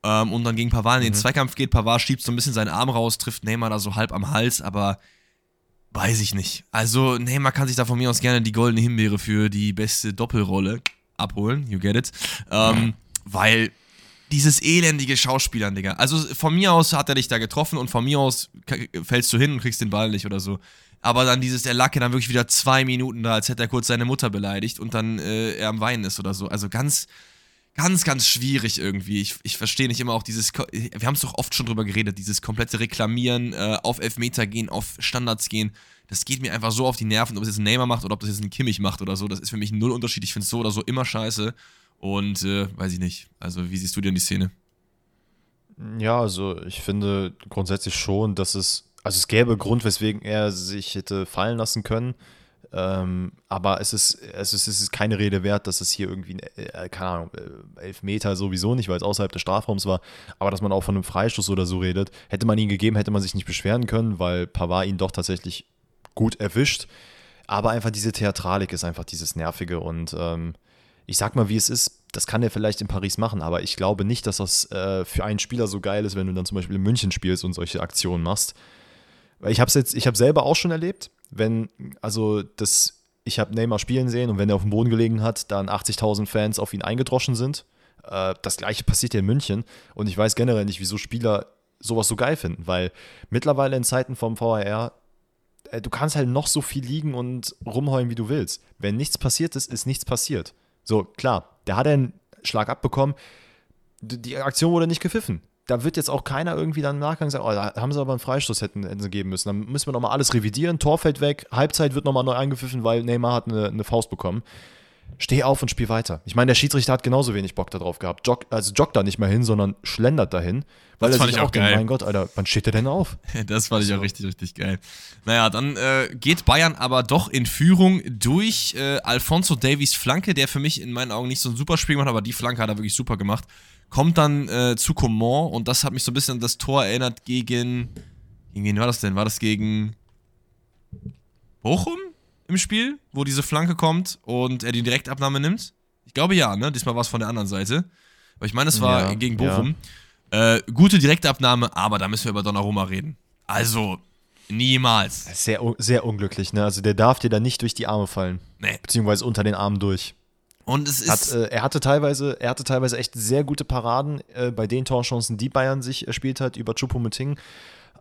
ähm, und dann gegen Pavard in den mhm. Zweikampf geht. Pavard schiebt so ein bisschen seinen Arm raus, trifft Neymar da so halb am Hals, aber weiß ich nicht. Also, Neymar kann sich da von mir aus gerne die goldene Himbeere für die beste Doppelrolle abholen. You get it. Ähm, weil dieses elendige Schauspielern, Digga. Also von mir aus hat er dich da getroffen und von mir aus fällst du hin und kriegst den Ball nicht oder so. Aber dann dieses, der Lacke dann wirklich wieder zwei Minuten da, als hätte er kurz seine Mutter beleidigt und dann äh, er am Weinen ist oder so. Also ganz, ganz, ganz schwierig irgendwie. Ich, ich verstehe nicht immer auch dieses, wir haben es doch oft schon drüber geredet, dieses komplette Reklamieren, äh, auf Elfmeter gehen, auf Standards gehen. Das geht mir einfach so auf die Nerven, ob es jetzt ein Neymar macht oder ob das jetzt ein Kimmich macht oder so. Das ist für mich null Unterschied. Ich finde es so oder so immer scheiße. Und äh, weiß ich nicht. Also, wie siehst du denn die Szene? Ja, also ich finde grundsätzlich schon, dass es, also es gäbe Grund, weswegen er sich hätte fallen lassen können. Ähm, aber es ist, es, ist, es ist keine Rede wert, dass es hier irgendwie, äh, keine Ahnung, äh, elf Meter sowieso nicht, weil es außerhalb des Strafraums war. Aber dass man auch von einem Freistoß oder so redet, hätte man ihn gegeben, hätte man sich nicht beschweren können, weil Pavard ihn doch tatsächlich gut erwischt. Aber einfach diese Theatralik ist einfach dieses Nervige und ähm, ich sag mal, wie es ist, das kann er vielleicht in Paris machen, aber ich glaube nicht, dass das äh, für einen Spieler so geil ist, wenn du dann zum Beispiel in München spielst und solche Aktionen machst. Weil ich habe jetzt, ich habe selber auch schon erlebt, wenn, also das, ich habe Neymar spielen sehen und wenn er auf dem Boden gelegen hat, dann 80.000 Fans auf ihn eingedroschen sind. Äh, das gleiche passiert ja in München und ich weiß generell nicht, wieso Spieler sowas so geil finden, weil mittlerweile in Zeiten vom VAR äh, du kannst halt noch so viel liegen und rumheulen, wie du willst. Wenn nichts passiert ist, ist nichts passiert. So, klar, der hat einen Schlag abbekommen. Die Aktion wurde nicht gepfiffen. da wird jetzt auch keiner irgendwie dann im Nachgang sagen, oh, da haben sie aber einen Freistoß hätten, hätten sie geben müssen. Dann müssen wir nochmal alles revidieren, Tor fällt weg, Halbzeit wird nochmal neu eingepfiffen, weil Neymar hat eine, eine Faust bekommen. Steh auf und spiel weiter. Ich meine, der Schiedsrichter hat genauso wenig Bock darauf gehabt. Jog, also joggt da nicht mehr hin, sondern schlendert dahin. Weil Das er fand sich ich auch denkt, geil. mein Gott, Alter, wann steht der denn auf? Das fand ich auch So. richtig, richtig geil. Naja, dann äh, geht Bayern aber doch in Führung durch äh, Alfonso Davies Flanke, der für mich in meinen Augen nicht so ein super Spiel gemacht hat, aber die Flanke hat er wirklich super gemacht. Kommt dann äh, zu Coman und das hat mich so ein bisschen an das Tor erinnert gegen. Gegen wen war das denn? War das gegen Bochum im Spiel, wo diese Flanke kommt und er die Direktabnahme nimmt? Ich glaube ja, ne? Diesmal war es von der anderen Seite. Aber ich meine, es war Ja, gegen Bochum. Äh, gute Direktabnahme, aber da müssen wir über Donnarumma reden. Also, niemals. Sehr, sehr unglücklich, ne? Also der darf dir da nicht durch die Arme fallen. Nee. Beziehungsweise unter den Armen durch. Und es Hat, ist. äh, er, hatte teilweise, er hatte teilweise echt sehr gute Paraden äh, bei den Torchancen, die Bayern sich erspielt hat, über Choupo-Moting.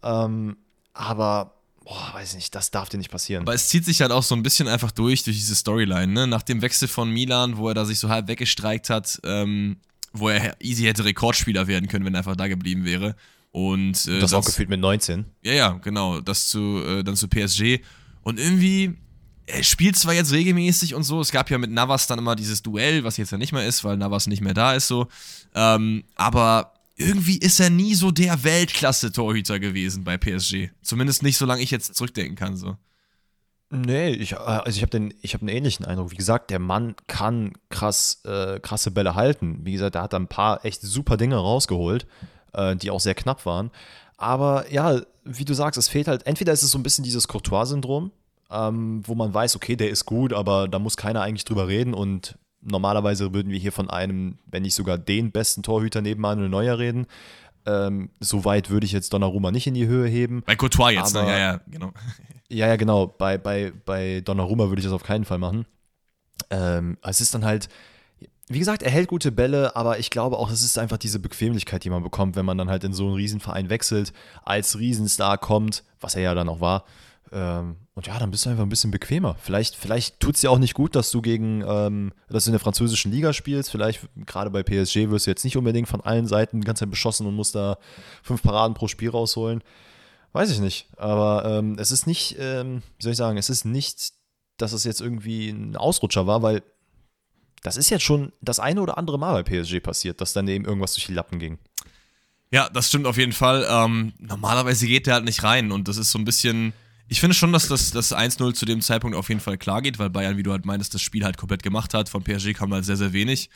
Ähm, aber, boah, weiß nicht, das darf dir nicht passieren. aber es zieht sich halt auch so ein bisschen einfach durch, durch diese Storyline, ne? Nach dem Wechsel von Milan, wo er da sich so halb weggestreikt hat, ähm, wo er easy hätte Rekordspieler werden können, wenn er einfach da geblieben wäre. Und äh, das auch sonst- gefühlt mit 19. Ja, ja, genau. Das zu, äh, dann zu PSG. Und irgendwie, er spielt zwar jetzt regelmäßig und so, es gab ja mit Navas dann immer dieses Duell, was jetzt ja nicht mehr ist, weil Navas nicht mehr da ist, so. Ähm, aber irgendwie ist er nie so der Weltklasse-Torhüter gewesen bei PSG. Zumindest nicht, solange ich jetzt zurückdenken kann, so. Nee, ich, äh, also ich habe habe einen ähnlichen Eindruck. Wie gesagt, der Mann kann krass, äh, krasse Bälle halten. Wie gesagt, er hat da ein paar echt super Dinge rausgeholt, äh, die auch sehr knapp waren. Aber ja, wie du sagst, es fehlt halt, entweder ist es so ein bisschen dieses Courtois-Syndrom, ähm, wo man weiß, okay, der ist gut, aber da muss keiner eigentlich drüber reden und normalerweise würden wir hier von einem, wenn nicht sogar den besten Torhüter neben Manuel Neuer reden. Ähm, so weit würde ich jetzt Donnarumma nicht in die Höhe heben. Bei Courtois jetzt, ne? Aber- Ja, ja, genau. Ja, ja, genau. Bei, bei, bei Donnarumma würde ich das auf keinen Fall machen. Ähm, es ist dann halt, wie gesagt, er hält gute Bälle, aber ich glaube auch, es ist einfach diese Bequemlichkeit, die man bekommt, wenn man dann halt in so einen Riesenverein wechselt, als Riesenstar kommt, was er ja dann auch war. Ähm, und ja, dann bist du einfach ein bisschen bequemer. Vielleicht, vielleicht tut es dir auch nicht gut, dass du gegen, ähm, dass du in der französischen Liga spielst. Vielleicht, gerade bei PSG, wirst du jetzt nicht unbedingt von allen Seiten die ganze Zeit beschossen und musst da fünf Paraden pro Spiel rausholen. Weiß ich nicht. Aber ähm, es ist nicht, ähm, wie soll ich sagen, es ist nicht, dass es jetzt irgendwie ein Ausrutscher war, weil das ist jetzt schon das eine oder andere Mal bei PSG passiert, dass dann eben irgendwas durch die Lappen ging. Ja, das stimmt auf jeden Fall. Ähm, normalerweise geht der halt nicht rein und das ist so ein bisschen. Ich finde schon, dass das, das 1-0 zu dem Zeitpunkt auf jeden Fall klar geht, weil Bayern, wie du halt meintest, das Spiel halt komplett gemacht hat. Von PSG kam halt sehr, sehr wenig.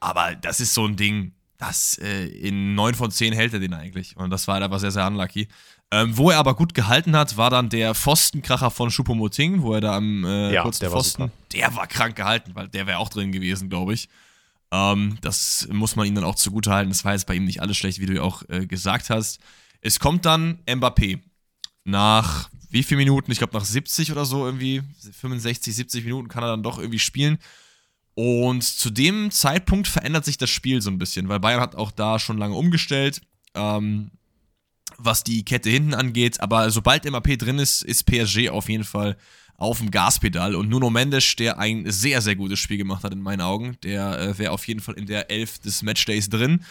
Aber das ist so ein Ding, das äh, in 9 von 10 hält er den eigentlich. Und das war halt einfach sehr, sehr unlucky. Ähm, wo er aber gut gehalten hat, war dann der Pfostenkracher von Choupo-Moting, wo er da am äh, Ja, kurzen der war Pfosten, super. der war krank gehalten, weil der wäre auch drin gewesen, glaube ich. Ähm, das muss man ihm dann auch zugute halten. Das war jetzt bei ihm nicht alles schlecht, wie du ja auch äh, gesagt hast. Es kommt dann Mbappé. Nach wie viel Minuten? Ich glaube nach 70 oder so irgendwie, 65, 70 Minuten kann er dann doch irgendwie spielen. Und zu dem Zeitpunkt verändert sich das Spiel so ein bisschen, weil Bayern hat auch da schon lange umgestellt, ähm, was die Kette hinten angeht. Aber sobald MAP drin ist, ist PSG auf jeden Fall auf dem Gaspedal. Und Nuno Mendes, der ein sehr, sehr gutes Spiel gemacht hat in meinen Augen, der äh, wäre auf jeden Fall in der Elf des Matchdays drin.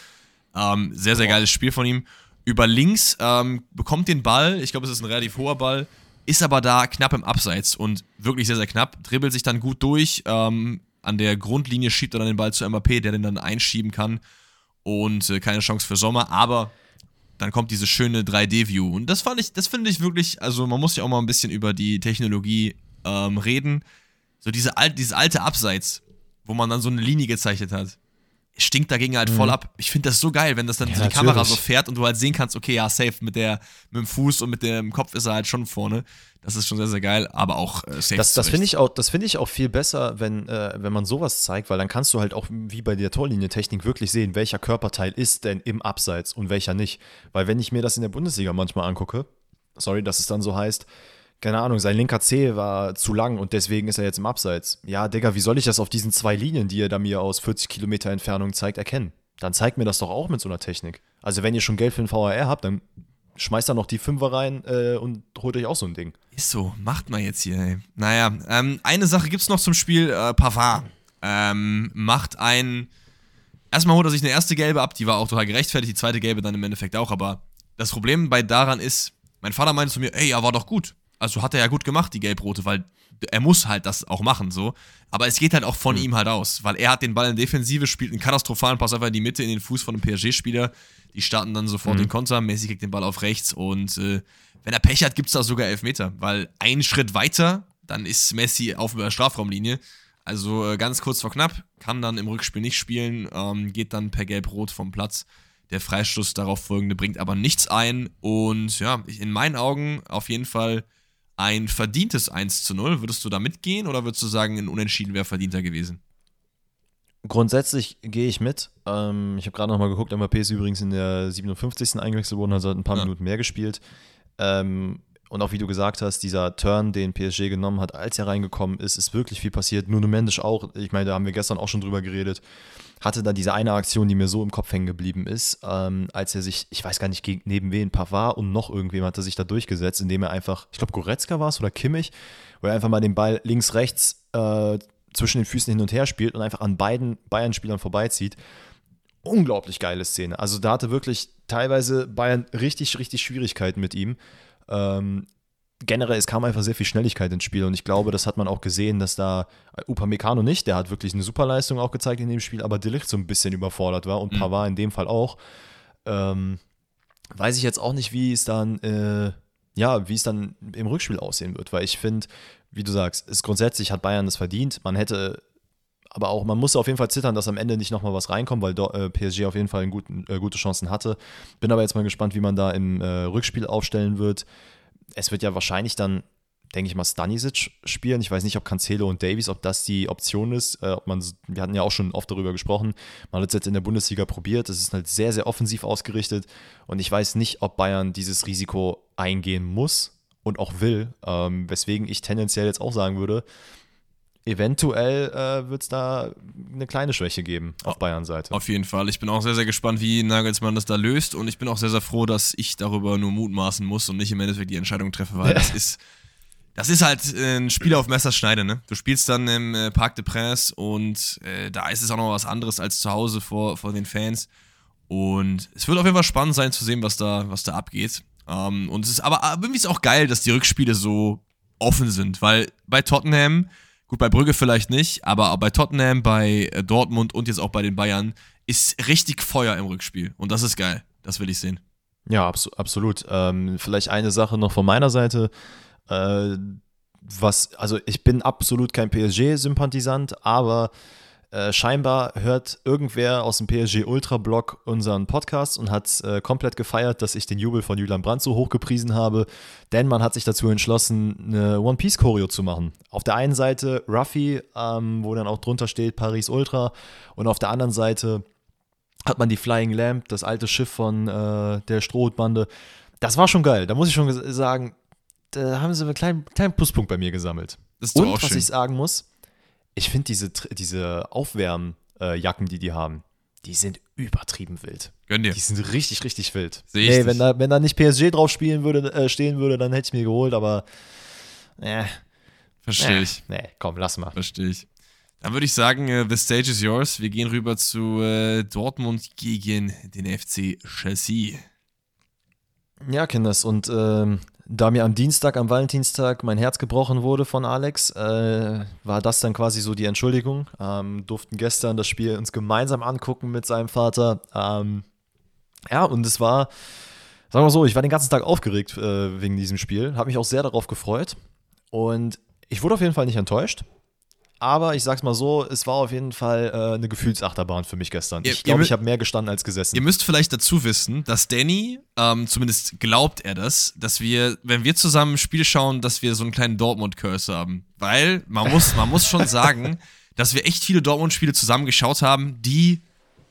Ähm, sehr, sehr geiles Spiel von ihm. Über links ähm, bekommt den Ball, ich glaube, es ist ein relativ hoher Ball, ist aber da knapp im Abseits und wirklich sehr, sehr knapp. Dribbelt sich dann gut durch. Ähm, an der Grundlinie schiebt er dann den Ball zu MAP, der den dann einschieben kann. Und äh, keine Chance für Sommer, aber dann kommt diese schöne 3D-View. Und das fand ich, das finde ich wirklich, also man muss ja auch mal ein bisschen über die Technologie ähm, reden. So diese al dieses alte Abseits, wo man dann so eine Linie gezeichnet hat. Stinkt dagegen halt voll ab. Ich finde das so geil, wenn das dann Ja, so die Kamera natürlich. so fährt und du halt sehen kannst, okay, ja, safe, mit, der, mit dem Fuß und mit dem Kopf ist er halt schon vorne. Das ist schon sehr, sehr geil, aber auch äh, safe. Das, das finde ich, auch- das finde ich auch viel besser, wenn, äh, wenn man sowas zeigt, weil dann kannst du halt auch wie bei der Torlinientechnik wirklich sehen, welcher Körperteil ist denn im Abseits und welcher nicht. Weil wenn ich mir das in der Bundesliga manchmal angucke, sorry, dass es dann so heißt, keine Ahnung, sein linker Zeh war zu lang und deswegen ist er jetzt im Abseits. Ja, Digga, wie soll ich das auf diesen zwei Linien, die er da mir aus 40 Kilometer Entfernung zeigt, erkennen? Dann zeigt mir das doch auch mit so einer Technik. Also wenn ihr schon Geld für den VAR habt, dann schmeißt da noch die Fünfer rein äh, und holt euch auch so ein Ding. Ist so, macht mal jetzt hier, ey. Naja, ähm, eine Sache gibt's noch zum Spiel. Äh, Pavard ähm, macht ein erstmal holt er sich eine erste Gelbe ab, die war auch total gerechtfertigt, die zweite Gelbe dann im Endeffekt auch, aber das Problem bei daran ist, mein Vater meinte zu mir, ey, ja, war doch gut. Also hat er ja gut gemacht, die Gelb-Rote, weil er muss halt das auch machen, so. Aber es geht halt auch von mhm. ihm halt aus, weil er hat den Ball in Defensive, spielt einen katastrophalen Pass einfach in die Mitte, in den Fuß von einem PSG-Spieler. Die starten dann sofort mhm. den Konter, Messi kriegt den Ball auf rechts und äh, wenn er Pech hat, gibt es da sogar Elfmeter, weil ein Schritt weiter, dann ist Messi auf der Strafraumlinie. Also äh, ganz kurz vor knapp, kann dann im Rückspiel nicht spielen, ähm, geht dann per Gelb-Rot vom Platz. Der Freistoß darauf folgende bringt aber nichts ein und ja, in meinen Augen auf jeden Fall ein verdientes 1 zu 0. Würdest du da mitgehen oder würdest du sagen, ein Unentschieden wäre verdienter gewesen? Grundsätzlich gehe ich mit. Ähm, ich habe gerade nochmal geguckt, MAP ist übrigens in der 57. eingewechselt worden, also hat ein paar ja. Minuten mehr gespielt. Ähm, und auch wie du gesagt hast, dieser Turn, den PSG genommen hat, als er reingekommen ist, ist wirklich viel passiert. Nuno Mendes auch, ich meine, da haben wir gestern auch schon drüber geredet, hatte dann diese eine Aktion, die mir so im Kopf hängen geblieben ist, ähm, als er sich, ich weiß gar nicht, gegen, neben wen Pavard und noch irgendwem hat er sich da durchgesetzt, indem er einfach, ich glaube Goretzka war es oder Kimmich, wo er einfach mal den Ball links, rechts äh, zwischen den Füßen hin und her spielt und einfach an beiden Bayern-Spielern vorbeizieht. Unglaublich geile Szene. Also da hatte wirklich teilweise Bayern richtig, richtig Schwierigkeiten mit ihm. Ähm, generell, es kam einfach sehr viel Schnelligkeit ins Spiel und ich glaube, das hat man auch gesehen, dass da Upamecano nicht, der hat wirklich eine super Leistung auch gezeigt in dem Spiel, aber Delicht so ein bisschen überfordert war und mhm. Pavard in dem Fall auch. Ähm, weiß ich jetzt auch nicht, wie es dann, äh, ja, wie es dann im Rückspiel aussehen wird, weil ich finde, wie du sagst, ist grundsätzlich hat Bayern das verdient. Man hätte aber auch, man muss auf jeden Fall zittern, dass am Ende nicht nochmal was reinkommt, weil äh, PSG auf jeden Fall guten, äh, gute Chancen hatte. Bin aber jetzt mal gespannt, wie man da im äh, Rückspiel aufstellen wird. Es wird ja wahrscheinlich dann, denke ich mal, Stanisic spielen. Ich weiß nicht, ob Cancelo und Davies, ob das die Option ist. Äh, ob man, wir hatten ja auch schon oft darüber gesprochen. Man hat es jetzt in der Bundesliga probiert. Es ist halt sehr, sehr offensiv ausgerichtet. Und ich weiß nicht, ob Bayern dieses Risiko eingehen muss und auch will. Ähm, weswegen ich tendenziell jetzt auch sagen würde, eventuell äh, wird es da eine kleine Schwäche geben auf Bayern Seite. Auf jeden Fall. Ich bin auch sehr, sehr gespannt, wie Nagelsmann das da löst und ich bin auch sehr, sehr froh, dass ich darüber nur mutmaßen muss und nicht im Endeffekt die Entscheidung treffe, weil ja. das ist. Das ist halt ein Spiel auf Messerschneide, ne? Du spielst dann im äh, Parc de Prince und äh, da ist es auch noch was anderes als zu Hause vor, vor den Fans. Und es wird auf jeden Fall spannend sein zu sehen, was da, was da abgeht. Ähm, und es ist aber, irgendwie ist auch geil, dass die Rückspiele so offen sind, weil bei Tottenham Gut, bei Brügge vielleicht nicht, aber bei Tottenham, bei äh, Dortmund und jetzt auch bei den Bayern ist richtig Feuer im Rückspiel. Und das ist geil. Das will ich sehen. Ja, abs absolut. Ähm, vielleicht eine Sache noch von meiner Seite. Äh, was, also ich bin absolut kein PSG-Sympathisant, aber äh, scheinbar hört irgendwer aus dem PSG Ultra Blog unseren Podcast und hat äh, komplett gefeiert, dass ich den Jubel von Julian Brandt so hoch gepriesen habe, denn man hat sich dazu entschlossen, eine One Piece Choreo zu machen. Auf der einen Seite Ruffy, ähm, wo dann auch drunter steht Paris Ultra, und auf der anderen Seite hat man die Flying Lamp, das alte Schiff von äh, der Strohbande. Das war schon geil. Da muss ich schon sagen, da haben sie einen kleinen, kleinen Pluspunkt bei mir gesammelt. Das ist und was schön. ich sagen muss, ich finde diese, diese Aufwärmjacken, die die haben, die sind übertrieben wild. Gönn dir. Die sind richtig, richtig wild. Sehe nee, wenn da, wenn da nicht PSG drauf spielen würde, äh, stehen würde, dann hätte ich mir geholt, aber äh, Verstehe äh, ich. Nee, komm, lass mal. Verstehe ich. Dann würde ich sagen, uh, the stage is yours. Wir gehen rüber zu uh, Dortmund gegen den FC Chelsea. Ja, Kinders, und ähm, da mir am Dienstag, am Valentinstag, mein Herz gebrochen wurde von Alex, äh, war das dann quasi so die Entschuldigung. Ähm, durften gestern das Spiel uns gemeinsam angucken mit seinem Vater. Ähm, ja, und es war, sagen wir so, ich war den ganzen Tag aufgeregt äh, wegen diesem Spiel, habe mich auch sehr darauf gefreut. Und ich wurde auf jeden Fall nicht enttäuscht. Aber ich sag's mal so, es war auf jeden Fall äh, eine Gefühlsachterbahn für mich gestern. ich glaube, ich habe mehr gestanden als gesessen. Ihr müsst vielleicht dazu wissen, dass Danny, ähm, zumindest glaubt er das, dass wir, wenn wir zusammen ein Spiel schauen, dass wir so einen kleinen Dortmund-Curse haben. Weil man muss, man muss schon sagen, dass wir echt viele Dortmund-Spiele zusammen geschaut haben, die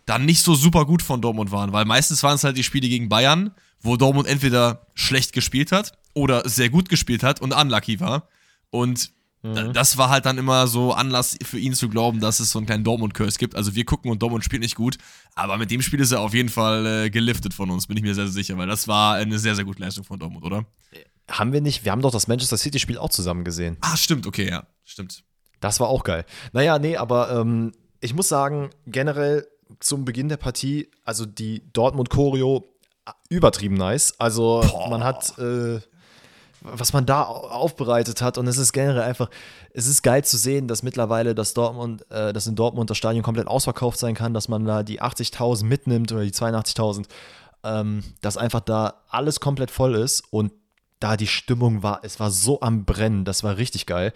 dann nicht so super gut von Dortmund waren. Weil meistens waren es halt die Spiele gegen Bayern, wo Dortmund entweder schlecht gespielt hat oder sehr gut gespielt hat und unlucky war. Und Mhm. Das war halt dann immer so Anlass für ihn zu glauben, dass es so einen kleinen Dortmund-Curse gibt. Also wir gucken und Dortmund spielt nicht gut, aber mit dem Spiel ist er auf jeden Fall äh, geliftet von uns, bin ich mir sehr, sehr sicher, weil das war eine sehr, sehr gute Leistung von Dortmund, oder? Haben wir nicht, wir haben doch das Manchester City-Spiel auch zusammen gesehen. Ah, stimmt, okay, ja, stimmt. Das war auch geil. Naja, nee, aber ähm, ich muss sagen, generell zum Beginn der Partie, also die Dortmund-Choreo, übertrieben nice. Also Boah. man hat, äh, was man da aufbereitet hat und es ist generell einfach, es ist geil zu sehen, dass mittlerweile das Dortmund, äh, dass in Dortmund das Stadion komplett ausverkauft sein kann, dass man da die 80.000 mitnimmt oder die 82.000, ähm, dass einfach da alles komplett voll ist und da die Stimmung war, es war so am Brennen, das war richtig geil.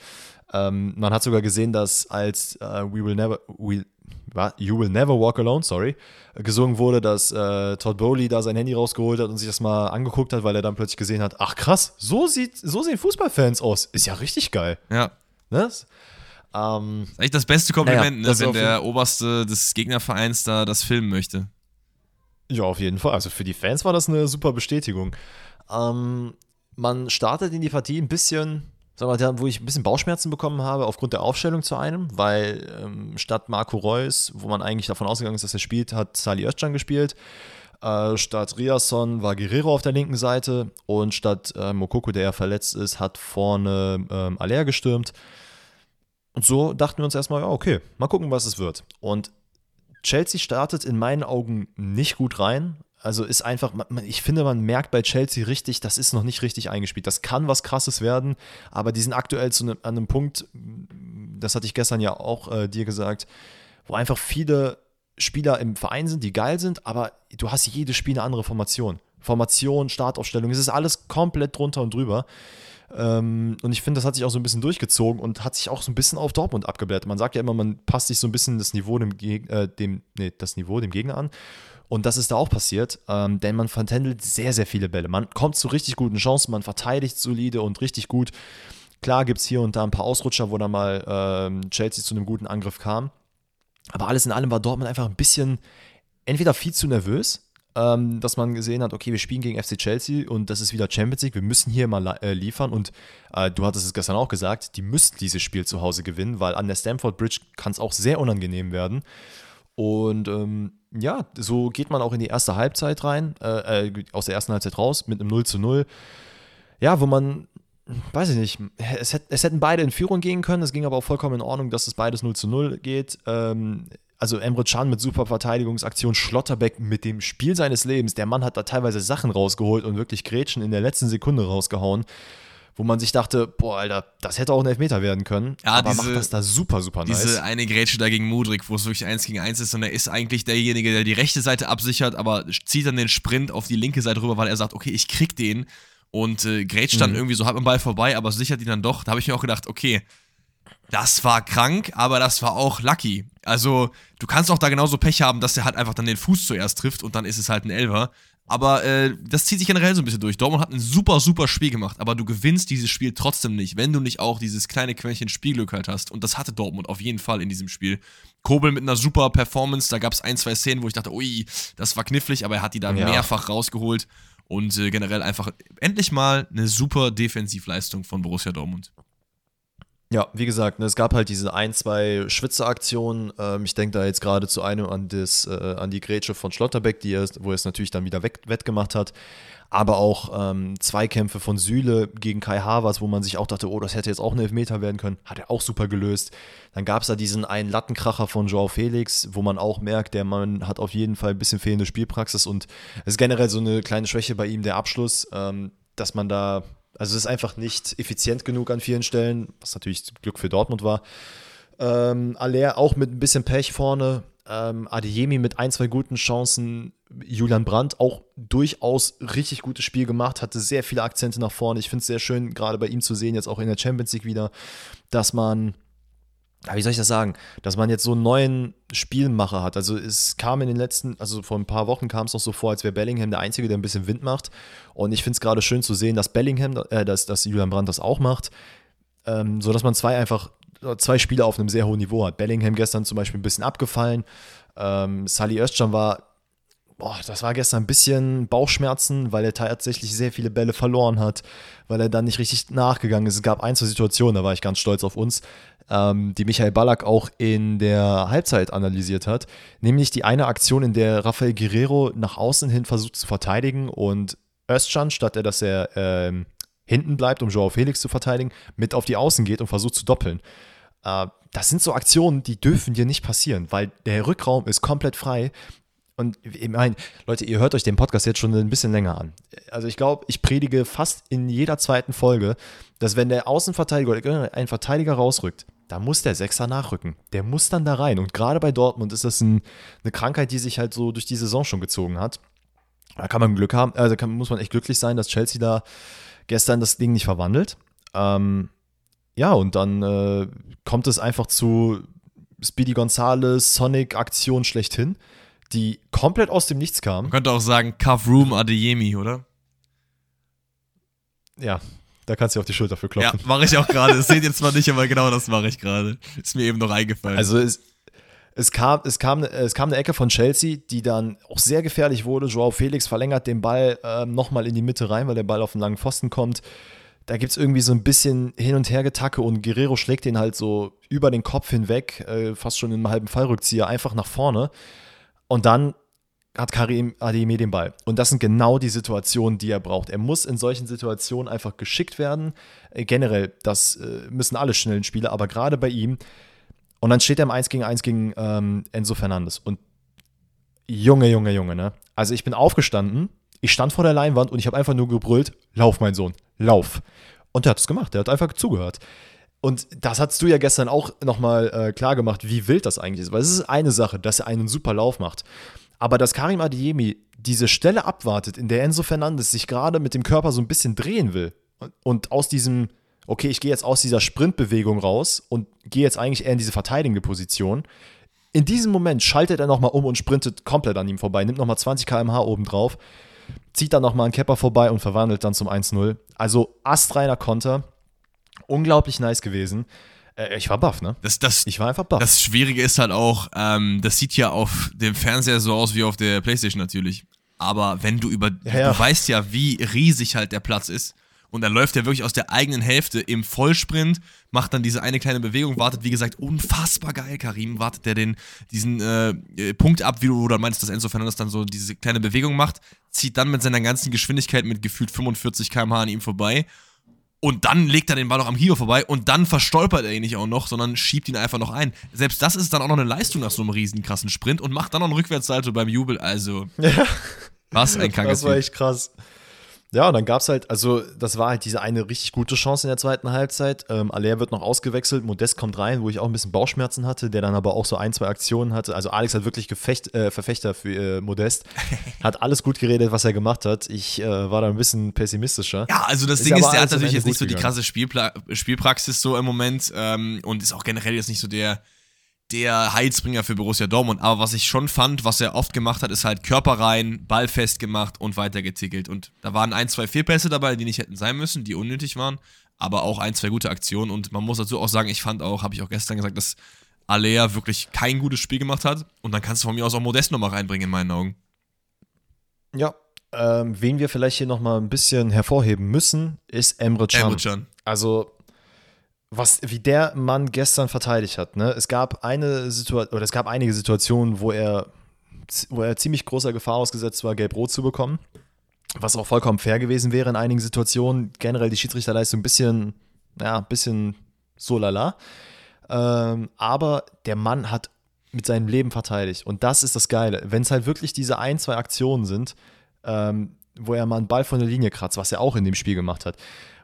Ähm, man hat sogar gesehen, dass als äh, We Will Never, we, You Will Never Walk Alone, sorry, gesungen wurde, dass äh, Todd Bowley da sein Handy rausgeholt hat und sich das mal angeguckt hat, weil er dann plötzlich gesehen hat, ach krass, so, sieht, so sehen Fußballfans aus. Ist ja richtig geil. Ja. Ne? Ähm, das ist eigentlich das beste Kompliment, naja, ne, wenn der Oberste des Gegnervereins da das filmen möchte. Ja, auf jeden Fall. Also für die Fans war das eine super Bestätigung. Ähm, man startet in die Partie ein bisschen sag mal, wo ich ein bisschen Bauchschmerzen bekommen habe aufgrund der Aufstellung zu einem, weil ähm, statt Marco Reus, wo man eigentlich davon ausgegangen ist, dass er spielt, hat Sali Özcan gespielt. Äh, statt Riasson war Guerrero auf der linken Seite und statt äh, Mokoko, der ja verletzt ist, hat vorne ähm, Aller gestürmt. Und so dachten wir uns erstmal, ja, okay, mal gucken, was es wird. Und Chelsea startet in meinen Augen nicht gut rein. Also ist einfach, ich finde, man merkt bei Chelsea richtig, das ist noch nicht richtig eingespielt. Das kann was Krasses werden, aber die sind aktuell zu ne, an einem Punkt, das hatte ich gestern ja auch äh, dir gesagt, wo einfach viele Spieler im Verein sind, die geil sind, aber du hast jedes Spiel eine andere Formation. Formation, Startaufstellung, es ist alles komplett drunter und drüber. Ähm, und ich finde, das hat sich auch so ein bisschen durchgezogen und hat sich auch so ein bisschen auf Dortmund abgeblättert. Man sagt ja immer, man passt sich so ein bisschen das Niveau dem, äh, dem, nee, das Niveau dem Gegner an. Und das ist da auch passiert, ähm, denn man vertändelt sehr, sehr viele Bälle. Man kommt zu richtig guten Chancen, man verteidigt solide und richtig gut. Klar gibt es hier und da ein paar Ausrutscher, wo dann mal ähm, Chelsea zu einem guten Angriff kam. Aber alles in allem war Dortmund einfach ein bisschen entweder viel zu nervös, ähm, dass man gesehen hat, okay, wir spielen gegen FC Chelsea und das ist wieder Champions League, wir müssen hier mal äh, liefern und äh, du hattest es gestern auch gesagt, die müssten dieses Spiel zu Hause gewinnen, weil an der Stamford Bridge kann es auch sehr unangenehm werden. Und ähm, ja, so geht man auch in die erste Halbzeit rein, äh, äh, aus der ersten Halbzeit raus mit einem 0 zu 0. Ja, wo man, weiß ich nicht, es, hätt, es hätten beide in Führung gehen können, es ging aber auch vollkommen in Ordnung, dass es beides 0 zu 0 geht. Ähm, also Emre Can mit super Verteidigungsaktion, Schlotterbeck mit dem Spiel seines Lebens. Der Mann hat da teilweise Sachen rausgeholt und wirklich Grätschen in der letzten Sekunde rausgehauen wo man sich dachte, boah, Alter, das hätte auch ein Elfmeter werden können. Ja, aber diese, macht das da super, super nice. Diese eine Grätsche da gegen Mudrik, wo es wirklich eins gegen eins ist und er ist eigentlich derjenige, der die rechte Seite absichert, aber zieht dann den Sprint auf die linke Seite rüber, weil er sagt, okay, ich krieg den und äh, grätscht dann mhm. irgendwie so halb am Ball vorbei, aber sichert ihn dann doch. Da habe ich mir auch gedacht, okay, das war krank, aber das war auch lucky. Also, du kannst auch da genauso Pech haben, dass der halt einfach dann den Fuß zuerst trifft und dann ist es halt ein Elver. Aber äh, das zieht sich generell so ein bisschen durch. Dortmund hat ein super, super Spiel gemacht, aber du gewinnst dieses Spiel trotzdem nicht, wenn du nicht auch dieses kleine Quäntchen Spielglück halt hast. Und das hatte Dortmund auf jeden Fall in diesem Spiel. Kobel mit einer super Performance, da gab es ein, zwei Szenen, wo ich dachte, ui, das war knifflig, aber er hat die dann ja. mehrfach rausgeholt. Und äh, generell einfach endlich mal eine super Defensivleistung von Borussia Dortmund. Ja, wie gesagt, ne, es gab halt diese ein, zwei Schwitzeraktionen. Ähm, ich denke da jetzt gerade zu einem an, das, äh, an die Grätsche von Schlotterbeck, die er, wo er es natürlich dann wieder weg, wettgemacht hat. Aber auch ähm, Zweikämpfe von Sühle gegen Kai Havers, wo man sich auch dachte, oh, das hätte jetzt auch ein Elfmeter werden können. Hat er auch super gelöst. Dann gab es da diesen einen Lattenkracher von Joao Felix, wo man auch merkt, der Mann hat auf jeden Fall ein bisschen fehlende Spielpraxis und es ist generell so eine kleine Schwäche bei ihm, der Abschluss, ähm, dass man da also es ist einfach nicht effizient genug an vielen Stellen, was natürlich Glück für Dortmund war. Ähm, Aller auch mit ein bisschen Pech vorne. Ähm, Adeyemi mit ein, zwei guten Chancen. Julian Brandt auch durchaus richtig gutes Spiel gemacht, hatte sehr viele Akzente nach vorne. Ich finde es sehr schön, gerade bei ihm zu sehen, jetzt auch in der Champions League wieder, dass man wie soll ich das sagen, dass man jetzt so einen neuen Spielmacher hat. Also es kam in den letzten, also vor ein paar Wochen kam es noch so vor, als wäre Bellingham der Einzige, der ein bisschen Wind macht. Und ich finde es gerade schön zu sehen, dass Bellingham, äh, dass, dass Julian Brandt das auch macht, ähm, sodass man zwei einfach, zwei Spiele auf einem sehr hohen Niveau hat. Bellingham gestern zum Beispiel ein bisschen abgefallen. Ähm, Sally Özcan war boah, das war gestern ein bisschen Bauchschmerzen, weil er tatsächlich sehr viele Bälle verloren hat, weil er dann nicht richtig nachgegangen ist. Es gab ein, zwei Situationen, da war ich ganz stolz auf uns, ähm, die Michael Ballack auch in der Halbzeit analysiert hat. Nämlich die eine Aktion, in der Rafael Guerrero nach außen hin versucht zu verteidigen und Özcan, statt dass er ähm, hinten bleibt, um Joao Felix zu verteidigen, mit auf die Außen geht und versucht zu doppeln. Äh, das sind so Aktionen, die dürfen dir nicht passieren, weil der Rückraum ist komplett frei. Und ich meine, Leute, ihr hört euch den Podcast jetzt schon ein bisschen länger an. Also ich glaube, ich predige fast in jeder zweiten Folge, dass wenn der Außenverteidiger oder ein Verteidiger rausrückt, da muss der Sechser nachrücken. Der muss dann da rein. Und gerade bei Dortmund ist das ein, eine Krankheit, die sich halt so durch die Saison schon gezogen hat. Da kann man Glück haben, also kann, muss man echt glücklich sein, dass Chelsea da gestern das Ding nicht verwandelt. Ähm, ja, und dann äh, kommt es einfach zu Speedy Gonzales Sonic-Aktion schlechthin, die komplett aus dem Nichts kam. Man könnte auch sagen, Cuff Room Adeyemi, oder? Ja, da kannst du auf die Schulter für klopfen. Ja, mache ich auch gerade. Das seht ihr zwar nicht, aber genau das mache ich gerade. Ist mir eben noch eingefallen. Also es, es, kam, es, kam, es kam eine Ecke von Chelsea, die dann auch sehr gefährlich wurde. Joao Felix verlängert den Ball äh, nochmal in die Mitte rein, weil der Ball auf den langen Pfosten kommt. Da gibt es irgendwie so ein bisschen Hin- und Hergetacke und Guerrero schlägt den halt so über den Kopf hinweg, äh, fast schon in einem halben Fallrückzieher, einfach nach vorne. Und dann hat Karim Adeyemi den Ball. Und das sind genau die Situationen, die er braucht. Er muss in solchen Situationen einfach geschickt werden. Äh, generell, das äh, müssen alle schnellen Spieler, aber gerade bei ihm. Und dann steht er im 1 gegen 1 gegen ähm, Enzo Fernandes. Und Junge, Junge, Junge, ne? Also ich bin aufgestanden, ich stand vor der Leinwand und ich habe einfach nur gebrüllt, lauf, mein Sohn, lauf. Und er hat es gemacht, er hat einfach zugehört. Und das hast du ja gestern auch nochmal äh, klar gemacht, wie wild das eigentlich ist. Weil es ist eine Sache, dass er einen super Lauf macht. Aber dass Karim Adeyemi diese Stelle abwartet, in der Enzo Fernandes sich gerade mit dem Körper so ein bisschen drehen will und, und aus diesem, okay, ich gehe jetzt aus dieser Sprintbewegung raus und gehe jetzt eigentlich eher in diese verteidigende Position. In diesem Moment schaltet er nochmal um und sprintet komplett an ihm vorbei, nimmt nochmal 20 km/h oben drauf, zieht dann nochmal einen Kepper vorbei und verwandelt dann zum 1-0. Also astreiner Konter. Unglaublich nice gewesen. Äh, ich war baff, ne? Das, das, ich war einfach baff. Das Schwierige ist halt auch, ähm, das sieht ja auf dem Fernseher so aus wie auf der Playstation natürlich. Aber wenn du über, Ja, ja. du weißt ja, wie riesig halt der Platz ist. Und dann läuft er wirklich aus der eigenen Hälfte im Vollsprint, macht dann diese eine kleine Bewegung, wartet, wie gesagt, unfassbar geil, Karim, wartet der den, diesen äh, Punkt ab, wie du, du meinst, dass Enzo Fernandes dann so diese kleine Bewegung macht, zieht dann mit seiner ganzen Geschwindigkeit mit gefühlt 45 km/h an ihm vorbei und dann legt er den Ball noch am Kiefer vorbei und dann verstolpert er ihn nicht auch noch, sondern schiebt ihn einfach noch ein. Selbst das ist dann auch noch eine Leistung nach so einem riesen krassen Sprint und macht dann noch einen Rückwärtssalto beim Jubel. Also, was ein krankes Das war echt krass. Ja, und dann gab es halt, also das war halt diese eine richtig gute Chance in der zweiten Halbzeit. Ähm, Aller wird noch ausgewechselt, Modest kommt rein, wo ich auch ein bisschen Bauchschmerzen hatte, der dann aber auch so ein, zwei Aktionen hatte. Also Alex hat wirklich Gefecht, äh, Verfechter für äh, Modest. Hat alles gut geredet, was er gemacht hat. Ich äh, war da ein bisschen pessimistischer. Ja, also das Ist Ding ist, der hat natürlich jetzt nicht so die krasse Spielpla Spielpraxis so im Moment ähm, und ist auch generell jetzt nicht so der, der Heilsbringer für Borussia Dortmund. Aber was ich schon fand, was er oft gemacht hat, ist halt Körper rein, Ball festgemacht und weitergetickelt. Und da waren ein, zwei Fehlpässe dabei, die nicht hätten sein müssen, die unnötig waren, aber auch ein, zwei gute Aktionen. Und man muss dazu auch sagen, ich fand auch, habe ich auch gestern gesagt, dass Alea wirklich kein gutes Spiel gemacht hat. Und dann kannst du von mir aus auch Modest nochmal reinbringen, in meinen Augen. Ja. Ähm, wen wir vielleicht hier nochmal ein bisschen hervorheben müssen, ist Emre Can. Emre Can. Also, was, wie der Mann gestern verteidigt hat, ne? Es gab eine Situation, oder es gab einige Situationen, wo er, wo er ziemlich großer Gefahr ausgesetzt war, gelb-rot zu bekommen. Was auch vollkommen fair gewesen wäre in einigen Situationen. Generell die Schiedsrichterleistung ein bisschen, ja, ein bisschen so lala. Ähm, aber der Mann hat mit seinem Leben verteidigt. Und das ist das Geile. Wenn es halt wirklich diese ein, zwei Aktionen sind, ähm, wo er mal einen Ball von der Linie kratzt, was er auch in dem Spiel gemacht hat,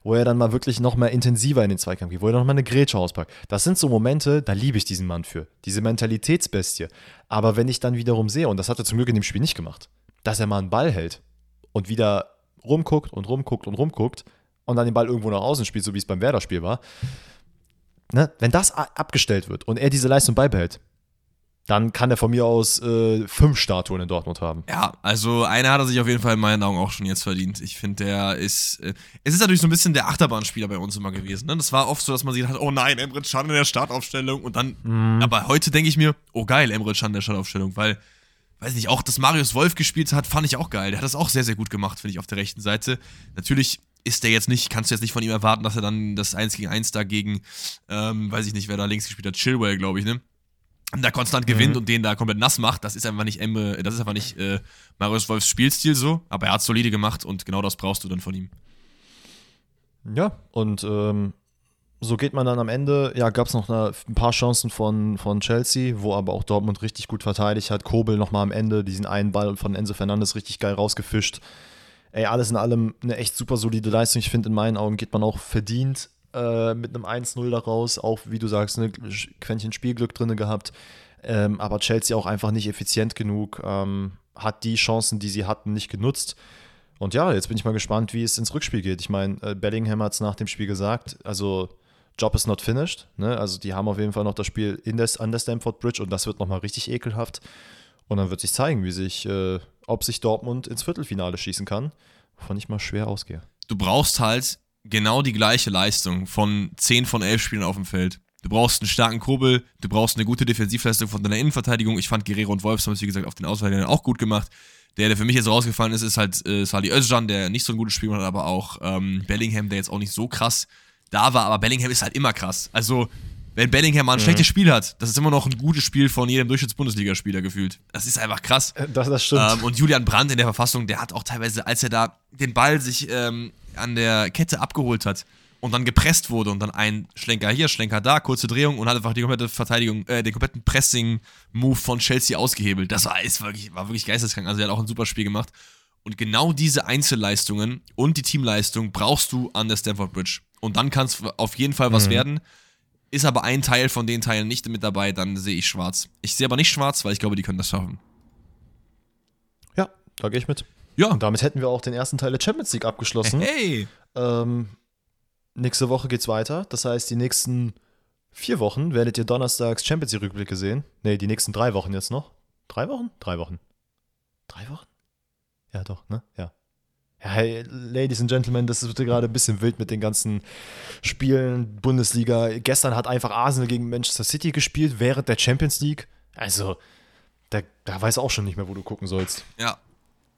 wo er dann mal wirklich noch mal intensiver in den Zweikampf geht, wo er noch mal eine Grätsche auspackt. Das sind so Momente, da liebe ich diesen Mann für. Diese Mentalitätsbestie. Aber wenn ich dann wiederum sehe, und das hat er zum Glück in dem Spiel nicht gemacht, dass er mal einen Ball hält und wieder rumguckt und rumguckt und rumguckt und dann den Ball irgendwo nach außen spielt, so wie es beim Werder-Spiel war, ne, wenn das abgestellt wird und er diese Leistung beibehält, dann kann er von mir aus äh, fünf Statuen in Dortmund haben. Ja, also einer hat er sich auf jeden Fall in meinen Augen auch schon jetzt verdient. Ich finde, der ist. Äh, es ist natürlich so ein bisschen der Achterbahnspieler bei uns immer gewesen. Ne? Das war oft so, dass man sich hat, oh nein, Emre Can in der Startaufstellung. Und dann. Mhm. Aber heute denke ich mir, oh geil, Emre Can in der Startaufstellung, weil. Weiß nicht, auch dass Marius Wolf gespielt hat, fand ich auch geil. Der hat das auch sehr, sehr gut gemacht, finde ich, auf der rechten Seite. Natürlich ist der jetzt nicht, kannst du jetzt nicht von ihm erwarten, dass er dann das 1 gegen 1 da gegen, ähm, weiß ich nicht, wer da links gespielt hat, Chilwell, glaube ich, ne? Da konstant gewinnt und den da komplett nass macht, das ist einfach nicht Emre, das ist einfach nicht äh, Marius Wolfs Spielstil so, aber er hat solide gemacht und genau das brauchst du dann von ihm. Ja, und ähm, so geht man dann am Ende. Ja, gab es noch eine, ein paar Chancen von, von Chelsea, wo aber auch Dortmund richtig gut verteidigt hat. Kobel nochmal am Ende diesen einen Ball von Enzo Fernandes richtig geil rausgefischt. Ey, alles in allem eine echt super solide Leistung. Ich finde, in meinen Augen geht man auch verdient äh, mit einem 1-0 daraus. Auch, wie du sagst, ein ne, Quäntchen Spielglück drin gehabt. Ähm, aber Chelsea auch einfach nicht effizient genug. Ähm, hat die Chancen, die sie hatten, nicht genutzt. Und ja, jetzt bin ich mal gespannt, wie es ins Rückspiel geht. Ich meine, äh, Bellingham hat es nach dem Spiel gesagt. Also Job is not finished. Ne? Also die haben auf jeden Fall noch das Spiel in des, an der Stamford Bridge und das wird nochmal richtig ekelhaft. Und dann wird sich zeigen, wie sich, äh, ob sich Dortmund ins Viertelfinale schießen kann, wovon ich mal schwer ausgehe. Du brauchst halt genau die gleiche Leistung von 10 von 11 Spielen auf dem Feld. Du brauchst einen starken Kurbel, du brauchst eine gute Defensivleistung von deiner Innenverteidigung. Ich fand Guerrero und Wolfs haben es, wie gesagt, auf den Auswahl auch gut gemacht. Der, der für mich jetzt rausgefallen ist, ist halt äh, Salih Özcan, der nicht so ein gutes Spiel hat, aber auch ähm, Bellingham, der jetzt auch nicht so krass da war, aber Bellingham ist halt immer krass. Also, wenn Bellingham mal ein mhm. schlechtes Spiel hat, das ist immer noch ein gutes Spiel von jedem Durchschnitts-Bundesligaspieler gefühlt. Das ist einfach krass. Äh, das, das stimmt. Ähm, und Julian Brandt in der Verfassung, der hat auch teilweise, als er da den Ball sich ähm, an der Kette abgeholt hat und dann gepresst wurde und dann ein Schlenker hier, Schlenker da, kurze Drehung und hat einfach die komplette Verteidigung, äh, den kompletten Pressing-Move von Chelsea ausgehebelt. Das war, ist wirklich, war wirklich geisteskrank. Also, er hat auch ein super Spiel gemacht. Und genau diese Einzelleistungen und die Teamleistung brauchst du an der Stamford Bridge. Und dann kann es auf jeden Fall was mhm. werden. Ist aber ein Teil von den Teilen nicht mit dabei, dann sehe ich schwarz. Ich sehe aber nicht schwarz, weil ich glaube, die können das schaffen. Ja, da gehe ich mit. Ja. Und damit hätten wir auch den ersten Teil der Champions League abgeschlossen. Hey! Ähm, nächste Woche geht's weiter. Das heißt, die nächsten vier Wochen werdet ihr donnerstags Champions League-Rückblicke sehen. Ne, die nächsten drei Wochen jetzt noch. Drei Wochen? Drei Wochen. Drei Wochen? Ja, doch, ne? Ja. Hey, Ladies and Gentlemen, das wird gerade ein bisschen wild mit den ganzen Spielen, Bundesliga. Gestern hat einfach Arsenal gegen Manchester City gespielt, während der Champions League. Also, da, da weiß auch schon nicht mehr, wo du gucken sollst. Ja,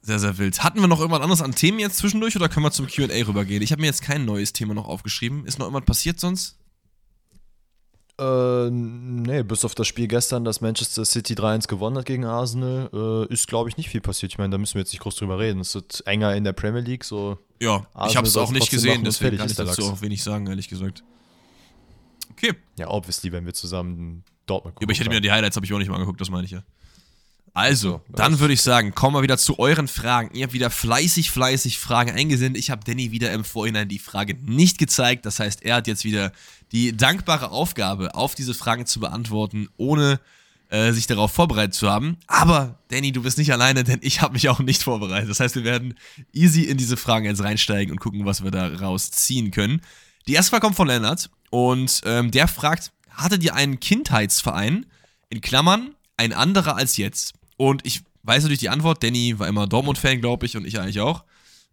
sehr, sehr wild. Hatten wir noch irgendwas anderes an Themen jetzt zwischendurch oder können wir zum QA rübergehen? Ich habe mir jetzt kein neues Thema noch aufgeschrieben. Ist noch irgendwas passiert sonst? Äh, nee, bis auf das Spiel gestern, dass Manchester City 3-1 gewonnen hat gegen Arsenal, äh, ist, glaube ich, nicht viel passiert. Ich meine, da müssen wir jetzt nicht groß drüber reden. Es wird enger in der Premier League. So ja, Arsenal ich habe es auch nicht gesehen, deswegen kann ich dazu auch wenig sagen, ehrlich gesagt. Okay. Ja, obviously, wenn wir zusammen Dortmund gucken. Ja, aber ich hätte mir die Highlights habe ich auch nicht mal angeguckt, das meine ich ja. Also, dann würde ich sagen, kommen wir wieder zu euren Fragen. Ihr habt wieder fleißig, fleißig Fragen eingesendet. Ich habe Danny wieder im Vorhinein die Frage nicht gezeigt. Das heißt, er hat jetzt wieder die dankbare Aufgabe, auf diese Fragen zu beantworten, ohne äh, sich darauf vorbereitet zu haben. Aber, Danny, du bist nicht alleine, denn ich habe mich auch nicht vorbereitet. Das heißt, wir werden easy in diese Fragen jetzt reinsteigen und gucken, was wir da rausziehen können. Die erste Frage kommt von Lennart und ähm, der fragt, hattet ihr einen Kindheitsverein, in Klammern, ein anderer als jetzt? Und ich weiß natürlich die Antwort. Danny war immer Dortmund-Fan, glaube ich, und ich eigentlich auch.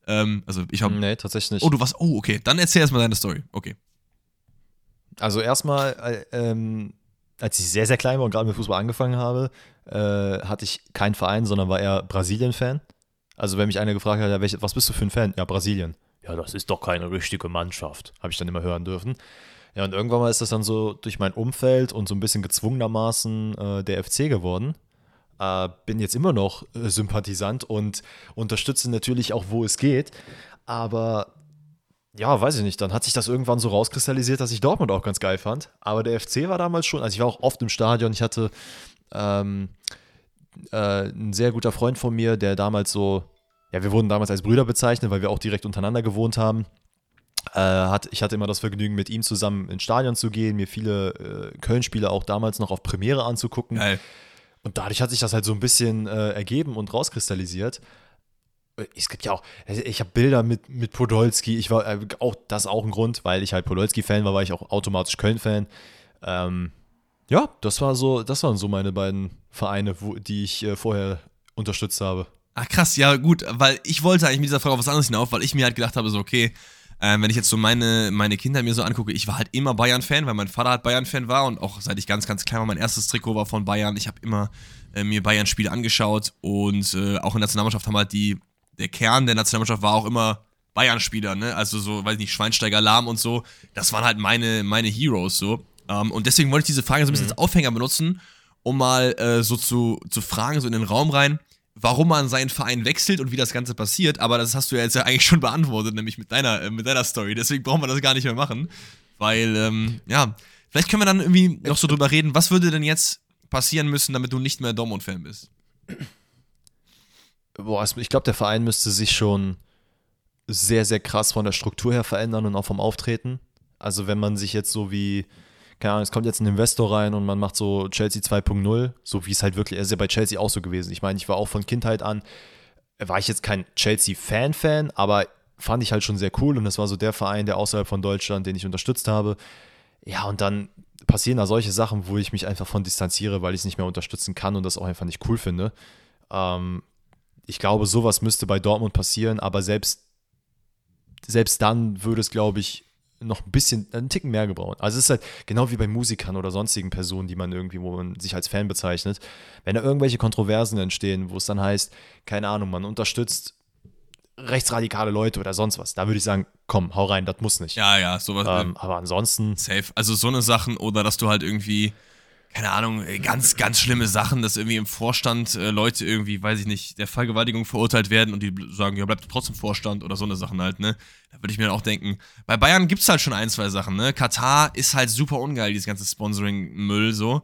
Ähm, also ich habe. Nee, tatsächlich nicht. Oh, du warst. Oh, okay. Dann erzähl erstmal deine Story. Okay. Also erstmal, äh, ähm, als ich sehr, sehr klein war und gerade mit Fußball angefangen habe, äh, hatte ich keinen Verein, sondern war eher Brasilien-Fan. Also wenn mich einer gefragt hat, ja, welche, was bist du für ein Fan? Ja, Brasilien. Ja, das ist doch keine richtige Mannschaft, habe ich dann immer hören dürfen. Ja, und irgendwann mal ist das dann so durch mein Umfeld und so ein bisschen gezwungenermaßen äh, der FC geworden. Äh, bin jetzt immer noch äh, Sympathisant und unterstütze natürlich auch, wo es geht. Aber ja, weiß ich nicht, dann hat sich das irgendwann so rauskristallisiert, dass ich Dortmund auch ganz geil fand. Aber der FC war damals schon, also ich war auch oft im Stadion, ich hatte ähm, äh, ein sehr guter Freund von mir, der damals so, ja, wir wurden damals als Brüder bezeichnet, weil wir auch direkt untereinander gewohnt haben. Äh, hat, ich hatte immer das Vergnügen, mit ihm zusammen ins Stadion zu gehen, mir viele äh, Köln-Spiele auch damals noch auf Premiere anzugucken. Geil. Und dadurch hat sich das halt so ein bisschen äh, ergeben und rauskristallisiert es gibt ja auch, also ich habe Bilder mit, mit Podolski, ich war äh, auch, das auch ein Grund, weil ich halt Podolski-Fan war, war ich auch automatisch Köln-Fan. Ähm, ja, das war so, das waren so meine beiden Vereine, wo, die ich äh, vorher unterstützt habe. Ach krass, ja gut, weil ich wollte eigentlich mit dieser Frage auf was anderes hinauf, weil ich mir halt gedacht habe, so okay, äh, wenn ich jetzt so meine, meine Kinder mir so angucke, ich war halt immer Bayern-Fan, weil mein Vater halt Bayern-Fan war und auch seit ich ganz, ganz klein war, mein erstes Trikot war von Bayern. Ich habe immer äh, mir Bayern-Spiele angeschaut und äh, auch in der Nationalmannschaft haben halt die der Kern der Nationalmannschaft war auch immer Bayern-Spieler, ne? Also so, weiß ich nicht, Schweinsteiger, Lahm und so. Das waren halt meine, meine Heroes so. Ähm, und deswegen wollte ich diese Frage so ein bisschen mhm. als Aufhänger benutzen, um mal äh, so zu, zu fragen, so in den Raum rein, warum man seinen Verein wechselt und wie das Ganze passiert. Aber das hast du ja jetzt ja eigentlich schon beantwortet, nämlich mit deiner, äh, mit deiner Story. Deswegen brauchen wir das gar nicht mehr machen. Weil, ähm, ja, vielleicht können wir dann irgendwie noch so drüber reden, was würde denn jetzt passieren müssen, damit du nicht mehr Dortmund-Fan bist? Boah, ich glaube, der Verein müsste sich schon sehr, sehr krass von der Struktur her verändern und auch vom Auftreten. Also wenn man sich jetzt so wie, keine Ahnung, es kommt jetzt ein Investor rein und man macht so Chelsea 2.0, so wie es halt wirklich, er ist ja bei Chelsea auch so gewesen. Ich meine, ich war auch von Kindheit an, war ich jetzt kein Chelsea-Fan-Fan, aber fand ich halt schon sehr cool und das war so der Verein, der außerhalb von Deutschland, den ich unterstützt habe. Ja, und dann passieren da solche Sachen, wo ich mich einfach von distanziere, weil ich es nicht mehr unterstützen kann und das auch einfach nicht cool finde. Ähm, ich glaube, sowas müsste bei Dortmund passieren, aber selbst, selbst dann würde es, glaube ich, noch ein bisschen, einen Ticken mehr gebrauchen. Also es ist halt genau wie bei Musikern oder sonstigen Personen, die man irgendwie, wo man sich als Fan bezeichnet. Wenn da irgendwelche Kontroversen entstehen, wo es dann heißt, keine Ahnung, man unterstützt rechtsradikale Leute oder sonst was, da würde ich sagen, komm, hau rein, das muss nicht. Ja, ja, sowas. Ähm, aber ansonsten. Safe. Also so eine Sachen oder dass du halt irgendwie keine Ahnung, äh, ganz, ganz schlimme Sachen, dass irgendwie im Vorstand äh, Leute irgendwie, weiß ich nicht, der Vergewaltigung verurteilt werden und die sagen, ja, bleibt trotzdem Vorstand oder so eine Sachen halt, ne? Da würde ich mir dann auch denken, bei Bayern gibt's halt schon ein, zwei Sachen, ne? Katar ist halt super ungeil, dieses ganze Sponsoring-Müll so.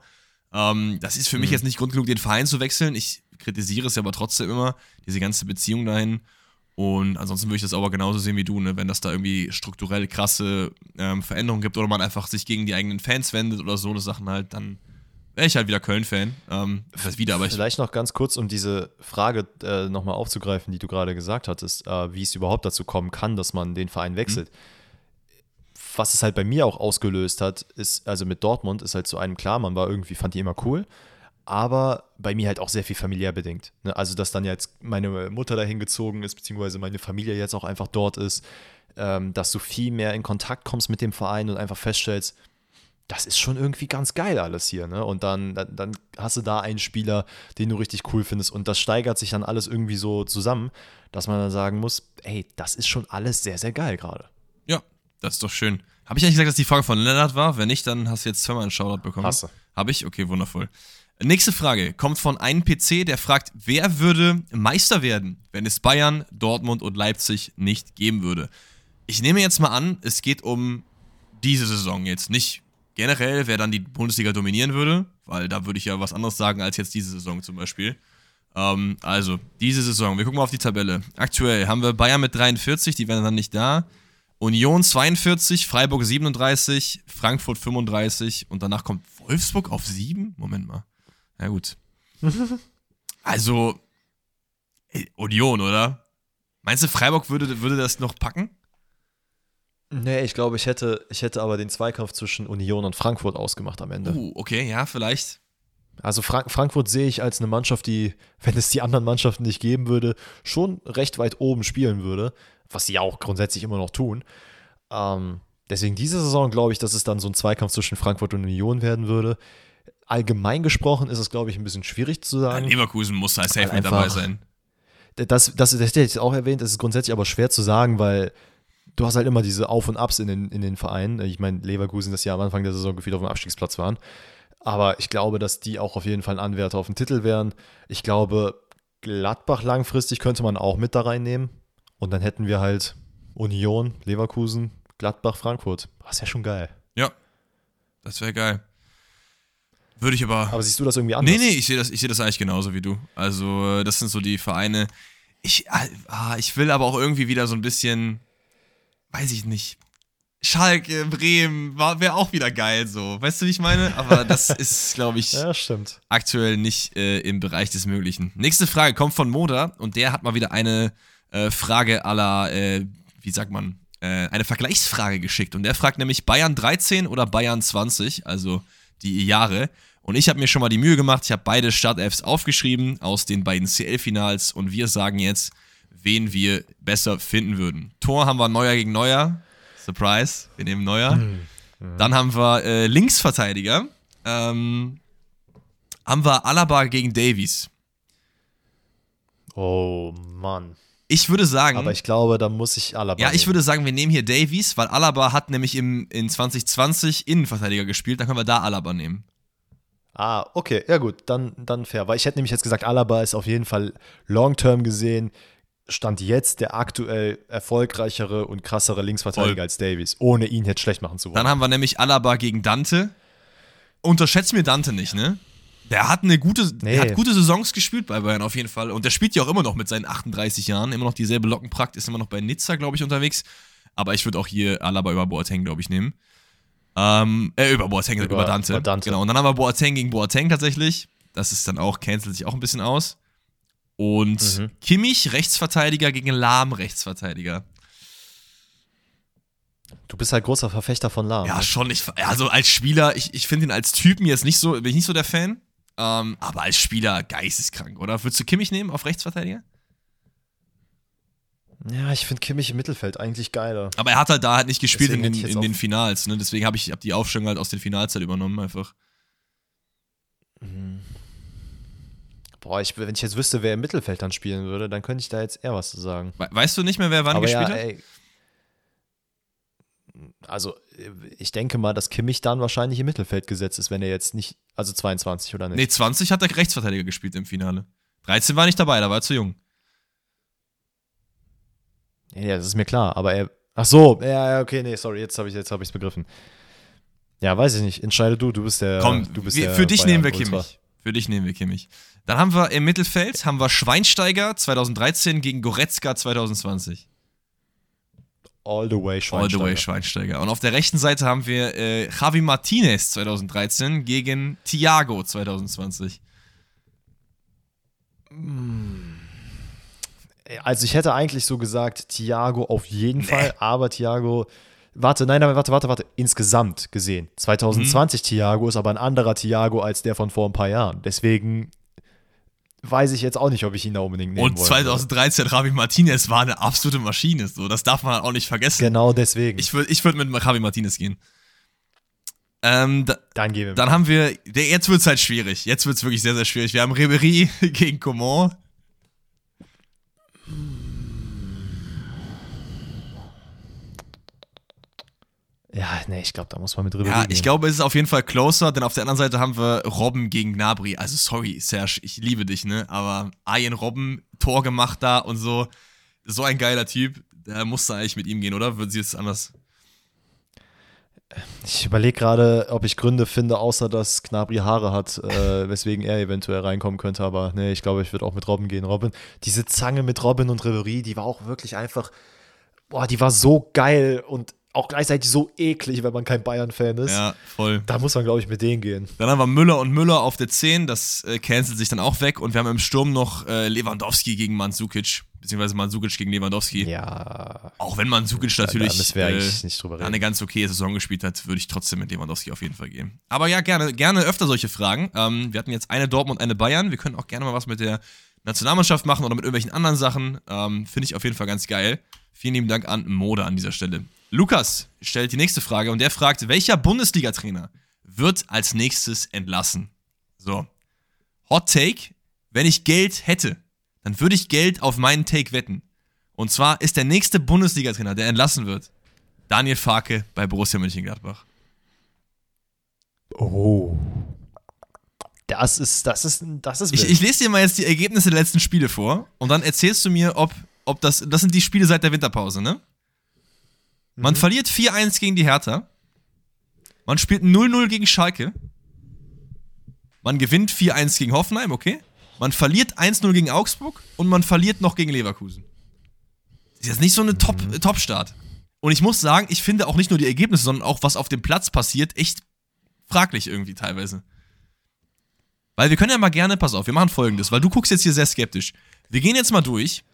Ähm, das ist für mhm. mich jetzt nicht Grund genug, den Verein zu wechseln. Ich kritisiere es ja aber trotzdem immer, diese ganze Beziehung dahin. Und ansonsten würde ich das aber genauso sehen wie du, ne? wenn das da irgendwie strukturell krasse ähm, Veränderungen gibt oder man einfach sich gegen die eigenen Fans wendet oder so eine Sachen halt, dann wäre ich halt wieder Köln-Fan. Ähm, das wieder, aber Vielleicht noch ganz kurz, um diese Frage äh, nochmal aufzugreifen, die du gerade gesagt hattest, äh, wie es überhaupt dazu kommen kann, dass man den Verein wechselt. Mhm. Was es halt bei mir auch ausgelöst hat, ist, also mit Dortmund ist halt zu einem klar, man war irgendwie, fand die immer cool, aber bei mir halt auch sehr viel familiär bedingt. Ne? Also, dass dann jetzt meine Mutter dahin gezogen ist, beziehungsweise meine Familie jetzt auch einfach dort ist, ähm, dass du viel mehr in Kontakt kommst mit dem Verein und einfach feststellst, das ist schon irgendwie ganz geil alles hier, ne? Und dann, dann, dann, hast du da einen Spieler, den du richtig cool findest und das steigert sich dann alles irgendwie so zusammen, dass man dann sagen muss, ey, das ist schon alles sehr, sehr geil gerade. Ja, das ist doch schön. Habe ich eigentlich gesagt, dass die Frage von Lennart war? Wenn nicht, dann hast du jetzt zweimal einen Shoutout bekommen. Hast du. Habe ich? Okay, wundervoll. Nächste Frage kommt von einem PC, der fragt, wer würde Meister werden, wenn es Bayern, Dortmund und Leipzig nicht geben würde? Ich nehme jetzt mal an, es geht um diese Saison jetzt, nicht generell, wer dann die Bundesliga dominieren würde, weil da würde ich ja was anderes sagen als jetzt diese Saison zum Beispiel. Ähm, also, diese Saison, wir gucken mal auf die Tabelle. Aktuell haben wir Bayern mit 43, die wären dann nicht da. Union 42, Freiburg 37, Frankfurt 35 und danach kommt Wolfsburg auf 7? Moment mal. Ja, gut. also, Union, oder? Meinst du, Freiburg würde, würde das noch packen? Nee, ich glaube, ich hätte, ich hätte aber den Zweikampf zwischen Union und Frankfurt ausgemacht am Ende. Uh, okay, ja, vielleicht. Also Frank Frankfurt sehe ich als eine Mannschaft, die, wenn es die anderen Mannschaften nicht geben würde, schon recht weit oben spielen würde, was sie ja auch grundsätzlich immer noch tun. Ähm, deswegen diese Saison glaube ich, dass es dann so ein Zweikampf zwischen Frankfurt und Union werden würde. Allgemein gesprochen ist es, glaube ich, ein bisschen schwierig zu sagen. Leverkusen muss da safe mit dabei sein. Das, das, das, hätte ich auch erwähnt, das ist grundsätzlich aber schwer zu sagen, weil du hast halt immer diese Auf- und Abs in den, in den Vereinen. Ich meine, Leverkusen, das ja am Anfang der Saison gefühlt auf dem Abstiegsplatz waren. Aber ich glaube, dass die auch auf jeden Fall ein Anwärter auf den Titel wären. Ich glaube, Gladbach langfristig könnte man auch mit da reinnehmen. Und dann hätten wir halt Union, Leverkusen, Gladbach, Frankfurt. Das wäre schon geil. Ja, das wäre geil. Würde ich aber. Aber siehst du das irgendwie anders? Nee, nee, ich sehe das, seh das eigentlich genauso wie du. Also, das sind so die Vereine. Ich, ah, ich will aber auch irgendwie wieder so ein bisschen weiß ich nicht. Schalke, Bremen, wäre auch wieder geil so. Weißt du, wie ich meine? Aber das ist, glaube ich, ja, aktuell nicht äh, im Bereich des Möglichen. Nächste Frage kommt von Moda und der hat mal wieder eine äh, Frage aller, äh, wie sagt man, äh, eine Vergleichsfrage geschickt. Und der fragt nämlich Bayern 13 oder Bayern 20, also die Jahre. Und ich habe mir schon mal die Mühe gemacht, ich habe beide Startelfs aufgeschrieben aus den beiden CL-Finals und wir sagen jetzt wen wir besser finden würden. Tor haben wir Neuer gegen Neuer. Surprise, wir nehmen Neuer. Mhm. Dann haben wir äh, Linksverteidiger. Ähm, haben wir Alaba gegen Davies. Oh Mann. Ich würde sagen. Aber ich glaube, da muss ich Alaba. Ja, ich würde sagen, wir nehmen hier Davies, weil Alaba hat nämlich im, in 2020 Innenverteidiger gespielt. Dann können wir da Alaba nehmen. Ah, okay, ja gut, dann, dann fair. Weil ich hätte nämlich jetzt gesagt, Alaba ist auf jeden Fall long-term gesehen Stand jetzt der aktuell erfolgreichere und krassere Linksverteidiger Voll. als Davies, ohne ihn jetzt schlecht machen zu wollen. Dann haben wir nämlich Alaba gegen Dante. Unterschätzt mir Dante nicht, ne? Der hat eine gute, Nee. hat gute Saisons gespielt bei Bayern auf jeden Fall. Und der spielt ja auch immer noch mit seinen 38 Jahren. Immer noch dieselbe Lockenprakt, ist immer noch bei Nizza, glaube ich, unterwegs. Aber ich würde auch hier Alaba über Boateng, glaube ich, nehmen. Ähm, äh, über Boateng, über, Über- Dante. über Dante. Genau. Und dann haben wir Boateng gegen Boateng tatsächlich. Das ist dann auch, cancelt sich auch ein bisschen aus. Und Mhm. Kimmich, Rechtsverteidiger gegen Lahm, Rechtsverteidiger. du bist halt großer Verfechter von Lahm. Ja, ne? schon. Ich, also als Spieler, ich, ich finde ihn als Typen jetzt nicht so, bin ich nicht so der Fan. Ähm, aber als Spieler geisteskrank, oder? Würdest du Kimmich nehmen auf Rechtsverteidiger? ja ich finde Kimmich im Mittelfeld eigentlich geiler. Aber er hat halt da halt nicht gespielt Deswegen in den, in den Finals, ne? Deswegen habe ich hab die Aufstellung halt aus den Finals halt übernommen, einfach. Boah, ich, wenn ich jetzt wüsste, wer im Mittelfeld dann spielen würde, dann könnte ich da jetzt eher was zu sagen. We weißt du nicht mehr, wer wann Aber gespielt ja, hat? ey, also ich denke mal, dass Kimmich dann wahrscheinlich im Mittelfeld gesetzt ist, wenn er jetzt nicht, also 22 oder nicht. Nee, 20 hat er Rechtsverteidiger gespielt im Finale. 13 war nicht dabei, da war er zu jung. Ja, das ist mir klar, aber er. Ach so, ja, ja, okay, nee, sorry, jetzt habe ich es jetzt hab ich's begriffen. Ja, weiß ich nicht. Entscheide du, du bist der. Komm, du bist wir, der für dich nehmen wir. Kimmich. Für dich nehmen wir Kimmich. Dann haben wir im Mittelfeld haben wir Schweinsteiger 2013 gegen Goretzka 2020. All the way All Schweinsteiger. the way Schweinsteiger. Und auf der rechten Seite haben wir äh, Javi Martinez 2013 gegen Thiago 2020. Also ich hätte eigentlich so gesagt, Thiago auf jeden Nee. Fall, aber Thiago. Warte, nein, nein, warte, warte, warte. Insgesamt gesehen. 2020 Mhm. Thiago ist aber ein anderer Thiago als der von vor ein paar Jahren. Deswegen weiß ich jetzt auch nicht, ob ich ihn da unbedingt nehmen Und wollen 2013 Javi Martinez war eine absolute Maschine. So, das darf man auch nicht vergessen. Genau deswegen. Ich würde ich würd mit Javi Martinez gehen. Ähm, da, dann gehen wir. dann haben wir, der- jetzt wird es halt schwierig. Jetzt wird es wirklich sehr, sehr schwierig. Wir haben Ribery gegen Coman. Ja, nee, ich glaube, da muss man mit drüber Ja, gehen. ich glaube, es ist auf jeden Fall closer, denn auf der anderen Seite haben wir Robben gegen Gnabry. Also sorry, Serge, ich liebe dich, ne? Aber Arjen Robben, Tor gemacht da und so. So ein geiler Typ. Da eigentlich mit ihm gehen, oder? Würden Sie es anders? Ich überlege gerade, ob ich Gründe finde, außer dass Knabri Haare hat, äh, weswegen er eventuell reinkommen könnte. Aber nee, ich glaube, ich würde auch mit Robin gehen. Robin, diese Zange mit Robin und Ribery, die war auch wirklich einfach, boah, die war so geil und auch gleichzeitig so eklig, wenn man kein Bayern-Fan ist. Ja, voll. Da muss man, glaube ich, mit denen gehen. Dann haben wir Müller und Müller auf der 10, das äh, cancelt sich dann auch weg. Und wir haben im Sturm noch äh, Lewandowski gegen Mandzukic, beziehungsweise Mandzukic gegen Lewandowski. Ja, Auch wenn Mandzukic da natürlich äh, nicht drüber eine ganz okay Saison gespielt hat, würde ich trotzdem mit Lewandowski auf jeden Fall gehen. Aber ja, gerne, gerne öfter solche Fragen. Ähm, wir hatten jetzt eine Dortmund und eine Bayern. Wir können auch gerne mal was mit der Nationalmannschaft machen oder mit irgendwelchen anderen Sachen. Ähm, Finde ich auf jeden Fall ganz geil. Vielen lieben Dank an Mode an dieser Stelle. Lukas stellt die nächste Frage und der fragt, welcher Bundesliga-Trainer wird als nächstes entlassen? So. Hot Take, wenn ich Geld hätte, dann würde ich Geld auf meinen Take wetten. Und zwar ist der nächste Bundesliga-Trainer, der entlassen wird, Daniel Farke bei Borussia Mönchengladbach. Oh. Das ist, das ist, das ist Ich, ich lese dir mal jetzt die Ergebnisse der letzten Spiele vor und dann erzählst du mir, ob, ob das, das sind die Spiele seit der Winterpause, ne? Man Mhm. verliert 4-1 gegen die Hertha. Man spielt 0-0 gegen Schalke. Man gewinnt 4-1 gegen Hoffenheim, okay? Man verliert 1-0 gegen Augsburg und man verliert noch gegen Leverkusen. Das ist jetzt nicht so eine Top- Mhm. Top-Start. und ich muss sagen, ich finde auch nicht nur die Ergebnisse, sondern auch was auf dem Platz passiert, echt fraglich irgendwie teilweise. Weil wir können ja mal gerne, pass auf, wir machen folgendes, weil du guckst jetzt hier sehr skeptisch. Wir gehen jetzt mal durch.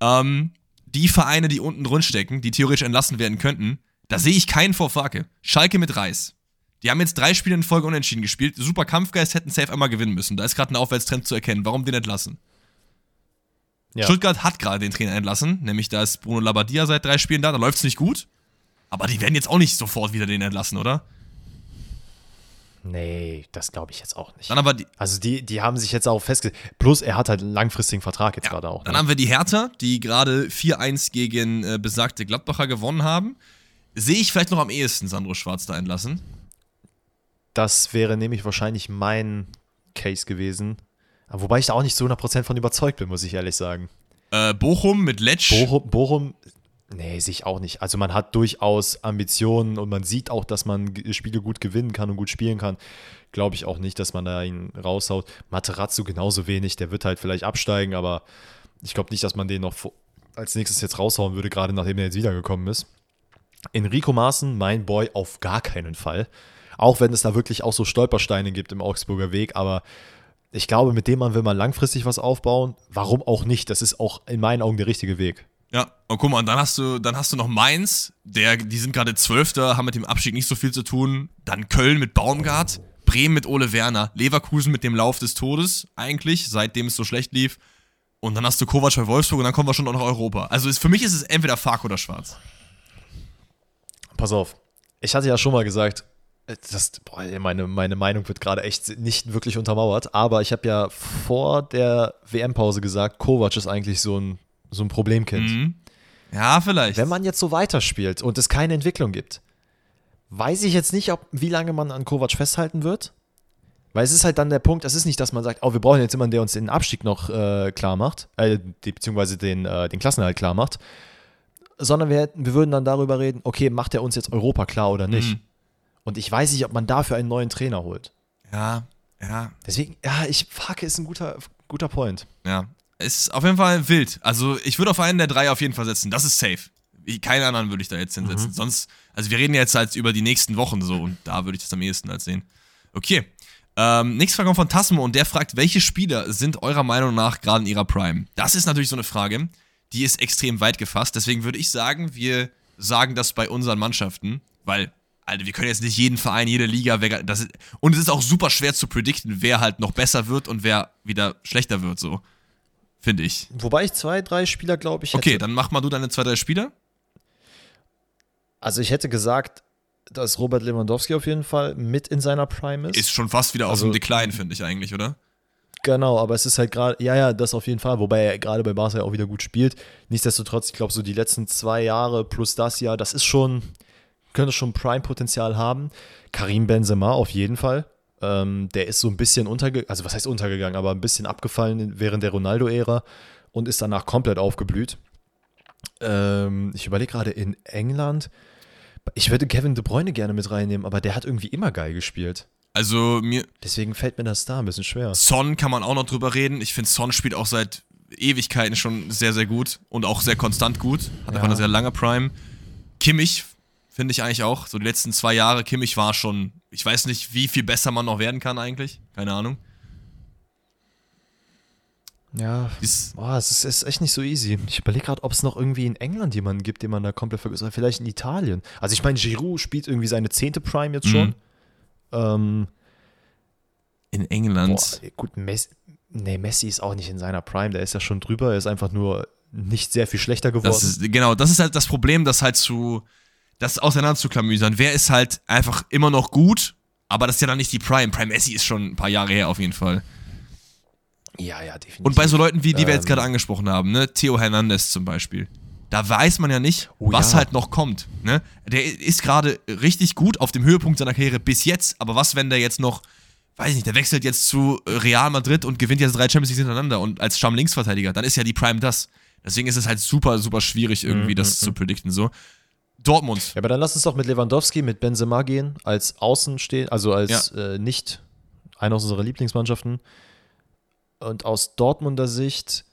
Ähm, die Vereine, die unten drin stecken, die theoretisch entlassen werden könnten, da sehe ich keinen vor Farke. Schalke mit Reis. Die haben jetzt drei Spiele in Folge unentschieden gespielt. Super Kampfgeist hätten safe einmal gewinnen müssen. Da ist gerade ein Aufwärtstrend zu erkennen. Warum den entlassen? Ja. Stuttgart hat gerade den Trainer entlassen, nämlich da ist Bruno Labbadia seit drei Spielen da, da läuft es nicht gut. Aber die werden jetzt auch nicht sofort wieder den entlassen, oder? Nee, das glaube ich jetzt auch nicht. Dann aber die, Also die, die haben sich jetzt auch festgelegt. Plus er hat halt einen langfristigen Vertrag jetzt gerade auch. Dann Ne? haben wir die Hertha, die gerade 4-1 gegen äh, besagte Gladbacher gewonnen haben. Sehe ich vielleicht noch am ehesten Sandro Schwarz da entlassen. Das wäre nämlich wahrscheinlich mein Case gewesen. Aber Wobei ich da auch nicht zu 100% von überzeugt bin, muss ich ehrlich sagen. Äh, Bochum mit Letsch. Bochum, Bochum, nee, sehe ich auch nicht. Also man hat durchaus Ambitionen und man sieht auch, dass man Spiele gut gewinnen kann und gut spielen kann. Glaube ich auch nicht, dass man da ihn raushaut. Materazzo genauso wenig, der wird halt vielleicht absteigen, aber ich glaube nicht, dass man den noch als nächstes jetzt raushauen würde, gerade nachdem er jetzt wiedergekommen ist. Enrico Maaßen, mein Boy, auf gar keinen Fall. Auch wenn es da wirklich auch so Stolpersteine gibt im Augsburger Weg, aber ich glaube, mit dem man will man langfristig was aufbauen. Warum auch nicht? Das ist auch in meinen Augen der richtige Weg. Ja, und guck mal, dann hast du, dann hast du noch Mainz, der, die sind gerade Zwölfter, haben mit dem Abstieg nicht so viel zu tun. Dann Köln mit Baumgart, Bremen mit Ole Werner, Leverkusen mit dem Lauf des Todes, eigentlich, seitdem es so schlecht lief. Und dann hast du Kovac bei Wolfsburg und dann kommen wir schon nach Europa. Also ist, für mich ist es entweder Fark oder Schwarz. Pass auf. Ich hatte ja schon mal gesagt, äh, das, boah, meine, meine Meinung wird gerade echt nicht wirklich untermauert, aber ich habe ja vor der WM-Pause gesagt, Kovac ist eigentlich so ein, so ein Problemkind. Mhm. Ja, vielleicht. Wenn man jetzt so weiterspielt und es keine Entwicklung gibt, weiß ich jetzt nicht, ob, wie lange man an Kovac festhalten wird. Weil es ist halt dann der Punkt, es ist nicht, dass man sagt, oh, wir brauchen jetzt jemanden, der uns den Abstieg noch äh, klar macht, äh, die, beziehungsweise den, äh, den Klassenerhalt klar macht, sondern wir, hätten- wir würden dann darüber reden, okay, macht er uns jetzt Europa klar oder nicht? Mhm. Und ich weiß nicht, ob man dafür einen neuen Trainer holt. ja, ja, Deswegen, ja, ich, fuck, ist ein guter, guter Point. ja. Ist auf jeden Fall wild. Also ich würde auf einen der drei auf jeden Fall setzen. Das ist safe. Ich- Keinen anderen würde ich da jetzt hinsetzen. Sonst, also wir reden jetzt halt über die nächsten Wochen so und da würde ich das am ehesten halt sehen. Okay. Ähm, nächste Frage kommt von Tasmo und der fragt, welche Spieler sind eurer Meinung nach gerade in ihrer Prime? Das ist natürlich so eine Frage, die ist extrem weit gefasst. Deswegen würde ich sagen, wir sagen das bei unseren Mannschaften, weil, Alter, wir können jetzt nicht jeden Verein, jede Liga, das ist, und es ist auch super schwer zu predikten, wer halt noch besser wird und wer wieder schlechter wird, so. Finde ich. Wobei ich zwei, drei Spieler, glaube ich, hätte. Okay, dann mach mal du deine zwei, drei Spieler. Also ich hätte gesagt, dass Robert Lewandowski auf jeden Fall mit in seiner Prime ist. Ist schon fast wieder aus Also- dem Decline, finde ich eigentlich, oder? Genau, aber es ist halt gerade, ja, ja, das auf jeden Fall, wobei er gerade bei Barca ja auch wieder gut spielt. Nichtsdestotrotz, ich glaube, so die letzten zwei Jahre plus das Jahr, das ist schon, könnte schon Prime-Potenzial haben. Karim Benzema auf jeden Fall. Ähm, der ist so ein bisschen untergegangen, also was heißt untergegangen, aber ein bisschen abgefallen während der Ronaldo-Ära und ist danach komplett aufgeblüht. Ähm, ich überlege gerade in England, ich würde Kevin De Bruyne gerne mit reinnehmen, aber der hat irgendwie immer geil gespielt. Also mir, Deswegen fällt mir das da ein bisschen schwer. Son kann man auch noch drüber reden. Ich finde, Son spielt auch seit Ewigkeiten schon sehr, sehr gut und auch sehr konstant gut. Hat Ja. einfach eine sehr lange Prime. Kimmich finde ich eigentlich auch. So die letzten zwei Jahre, Kimmich war schon, ich weiß nicht, wie viel besser man noch werden kann eigentlich. Keine Ahnung. Ja, Ist, Boah, es ist, ist echt nicht so easy. Ich überlege gerade, ob es noch irgendwie in England jemanden gibt, den man da komplett vergisst. Oder vielleicht in Italien. Also ich meine, Giroud spielt irgendwie seine zehnte Prime jetzt schon. Mhm. Ähm, in England. boah, gut, Messi, nee, Messi ist auch nicht in seiner Prime. Der ist ja schon drüber. Er ist einfach nur nicht sehr viel schlechter geworden. Das ist, genau, das ist halt das Problem, das halt zu, das auseinander zu klamüsern. Wer ist halt einfach immer noch gut, aber das ist ja dann nicht die Prime. Prime Messi ist schon ein paar Jahre her auf jeden Fall. ja, ja, definitiv. Und bei so Leuten, wie die wir jetzt Ähm. gerade angesprochen haben, ne, Theo Hernandez zum Beispiel, da weiß man ja nicht, Oh was ja. halt noch kommt. Ne? Der ist gerade richtig gut auf dem Höhepunkt seiner Karriere bis jetzt, aber was, wenn der jetzt noch, weiß ich nicht, der wechselt jetzt zu Real Madrid und gewinnt jetzt drei Champions League hintereinander und als Stamm-Linksverteidiger, dann ist ja die Prime das. Deswegen ist es halt super, super schwierig, irgendwie Mhm, das zu predikten. So. Dortmund. Ja, aber dann lass uns doch mit Lewandowski, mit Benzema gehen, als Außen stehen, also als äh, nicht einer aus unserer Lieblingsmannschaften. Und aus Dortmunder Sicht,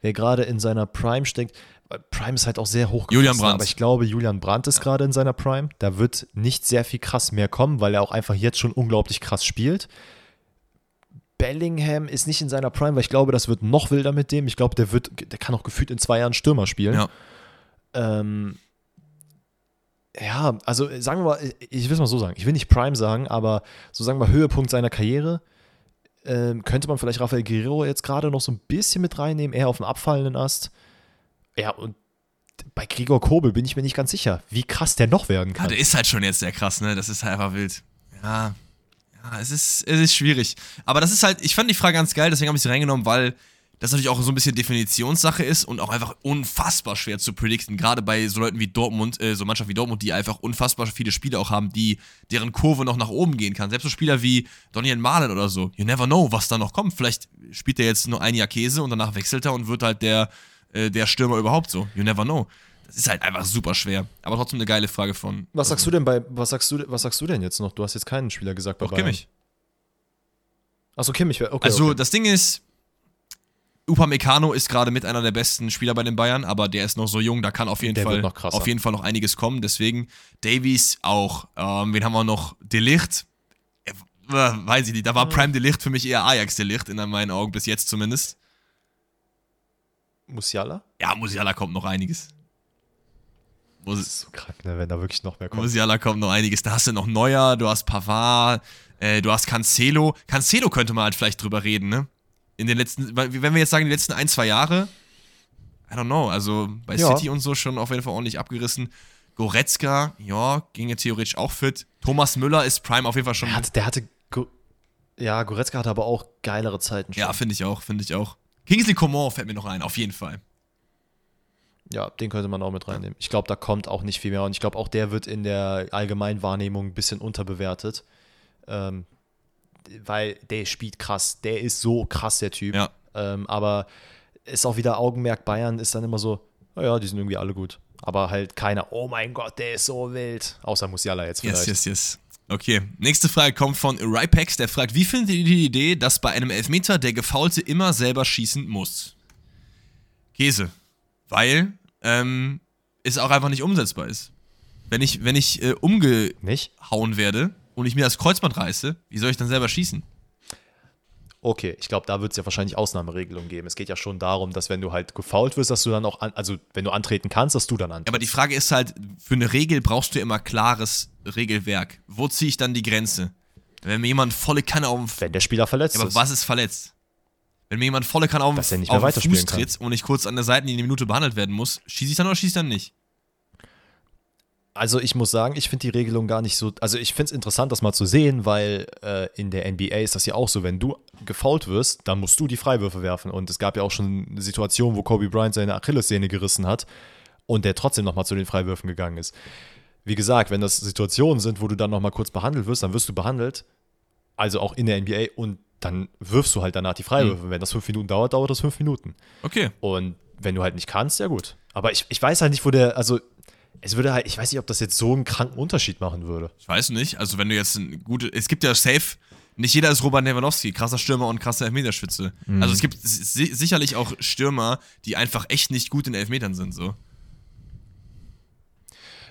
wer gerade in seiner Prime steckt, weil Prime ist halt auch sehr hoch Julian Brandt. Aber ich glaube, Julian Brandt ist gerade in seiner Prime. Da wird nicht sehr viel krass mehr kommen, weil er auch einfach jetzt schon unglaublich krass spielt. Bellingham ist nicht in seiner Prime, weil ich glaube, das wird noch wilder mit dem. Ich glaube, der wird, der kann auch gefühlt in zwei Jahren Stürmer spielen. Ja. Ähm, ja, also äh, sagen wir mal, ich will es mal so sagen, ich will nicht Prime sagen, aber so sagen wir mal Höhepunkt seiner Karriere, ähm, könnte man vielleicht Rafael Guerrero jetzt gerade noch so ein bisschen mit reinnehmen, eher auf dem abfallenden Ast. Ja, und bei Gregor Kobel bin ich mir nicht ganz sicher, wie krass der noch werden Ja, kann. der ist halt schon jetzt sehr krass, ne? Das ist halt einfach wild. Ja. Ja, es ist, es ist schwierig. Aber das ist halt, ich fand die Frage ganz geil, deswegen habe ich sie reingenommen, weil das natürlich auch so ein bisschen Definitionssache ist und auch einfach unfassbar schwer zu predikten. Gerade bei so Leuten wie Dortmund, äh, so Mannschaften wie Dortmund, die einfach unfassbar viele Spiele auch haben, die deren Kurve noch nach oben gehen kann. Selbst so Spieler wie Donian Malen oder so. You never know, was da noch kommt. Vielleicht spielt er jetzt nur ein Jahr Käse und danach wechselt er und wird halt der äh, der Stürmer überhaupt so. You never know. Das ist halt einfach super schwer. Aber trotzdem eine geile Frage von. Was sagst du denn bei, was sagst du, was sagst du denn jetzt noch? Du hast jetzt keinen Spieler gesagt bei Doch, Kimmich. Achso, Kimmich, okay. Also, okay. das Ding ist, Upamecano ist gerade mit einer der besten Spieler bei den Bayern, aber der ist noch so jung, da kann auf jeden, Der Fall, auf jeden Fall noch einiges kommen. Deswegen Davies auch. Ähm, wen haben wir noch? Delicht. Äh, weiß ich nicht, da war Prime Delicht für mich eher Ajax Delicht, in meinen Augen, bis jetzt zumindest. Musiala? Ja, Musiala kommt noch einiges. Das Mus ist so krank, ne, wenn da wirklich noch mehr kommt. Musiala kommt noch einiges. Da hast du noch Neuer, du hast Pavard, äh, du hast Cancelo. Cancelo könnte man halt vielleicht drüber reden, ne? In den letzten, wenn wir jetzt sagen, die letzten ein, zwei Jahre, I don't know, also bei Ja. City und so schon auf jeden Fall ordentlich abgerissen. Goretzka, ja, ginge theoretisch auch fit. Thomas Müller ist Prime auf jeden Fall schon. Der hatte, der hatte Go- ja, Goretzka hatte aber auch geilere Zeiten schon. ja, finde ich auch, finde ich auch. Kingsley Coman fällt mir noch ein, auf jeden Fall. Ja, den könnte man auch mit reinnehmen. Ich glaube, da kommt auch nicht viel mehr. Und ich glaube, auch der wird in der Allgemeinwahrnehmung ein bisschen unterbewertet. Ähm, weil der spielt krass. Der ist so krass, der Typ. Ja. Ähm, aber ist auch wieder Augenmerk Bayern, ist dann immer so, naja, die sind irgendwie alle gut. Aber halt keiner, oh mein Gott, der ist so wild. Außer Musiala jetzt vielleicht. Yes, yes, yes. Okay, nächste Frage kommt von Rypex, der fragt, wie findet ihr die Idee, dass bei einem Elfmeter der Gefaulte immer selber schießen muss? Käse. Weil ähm, es auch einfach nicht umsetzbar ist. Wenn ich, wenn ich äh, umgehauen werde und ich mir das Kreuzband reiße, wie soll ich dann selber schießen? Okay, ich glaube, da wird es ja wahrscheinlich Ausnahmeregelungen geben. Es geht ja schon darum, dass wenn du halt gefault wirst, dass du dann auch, an, also wenn du antreten kannst, dass du dann antrittst. Aber die Frage ist halt, für eine Regel brauchst du immer klares Regelwerk. Wo ziehe ich dann die Grenze? Wenn mir jemand volle Kanne auf den wenn der Spieler verletzt Ja, aber ist. was ist verletzt? Wenn mir jemand volle Kanne auf, Dass er nicht auf mehr den Fuß tritt und ich kurz an der Seite in eine Minute behandelt werden muss, schieße ich dann oder schieße ich dann nicht? Also ich muss sagen, ich finde die Regelung gar nicht so. Also ich finde es interessant, das mal zu sehen, weil äh, in der NBA ist das ja auch so, wenn du gefault wirst, dann musst du die Freiwürfe werfen. Und es gab ja auch schon eine Situation, wo Kobe Bryant seine Achillessehne gerissen hat und der trotzdem nochmal zu den Freiwürfen gegangen ist. Wie gesagt, wenn das Situationen sind, wo du dann nochmal kurz behandelt wirst, dann wirst du behandelt, also auch in der NBA, und dann wirfst du halt danach die Freiwürfe. Wenn das fünf Minuten dauert, dauert das fünf Minuten. Okay. Und wenn du halt nicht kannst, ja gut. Aber ich, ich weiß halt nicht, wo der, also es würde halt, ich weiß nicht, ob das jetzt so einen kranken Unterschied machen würde. Ich weiß nicht. Also, wenn du jetzt ein gute. Es gibt ja safe. Nicht jeder ist Robert Lewandowski, krasser Stürmer und krasser Elfmeterschütze. Mhm. Also es gibt si sicherlich auch Stürmer, die einfach echt nicht gut in Elfmetern sind. So.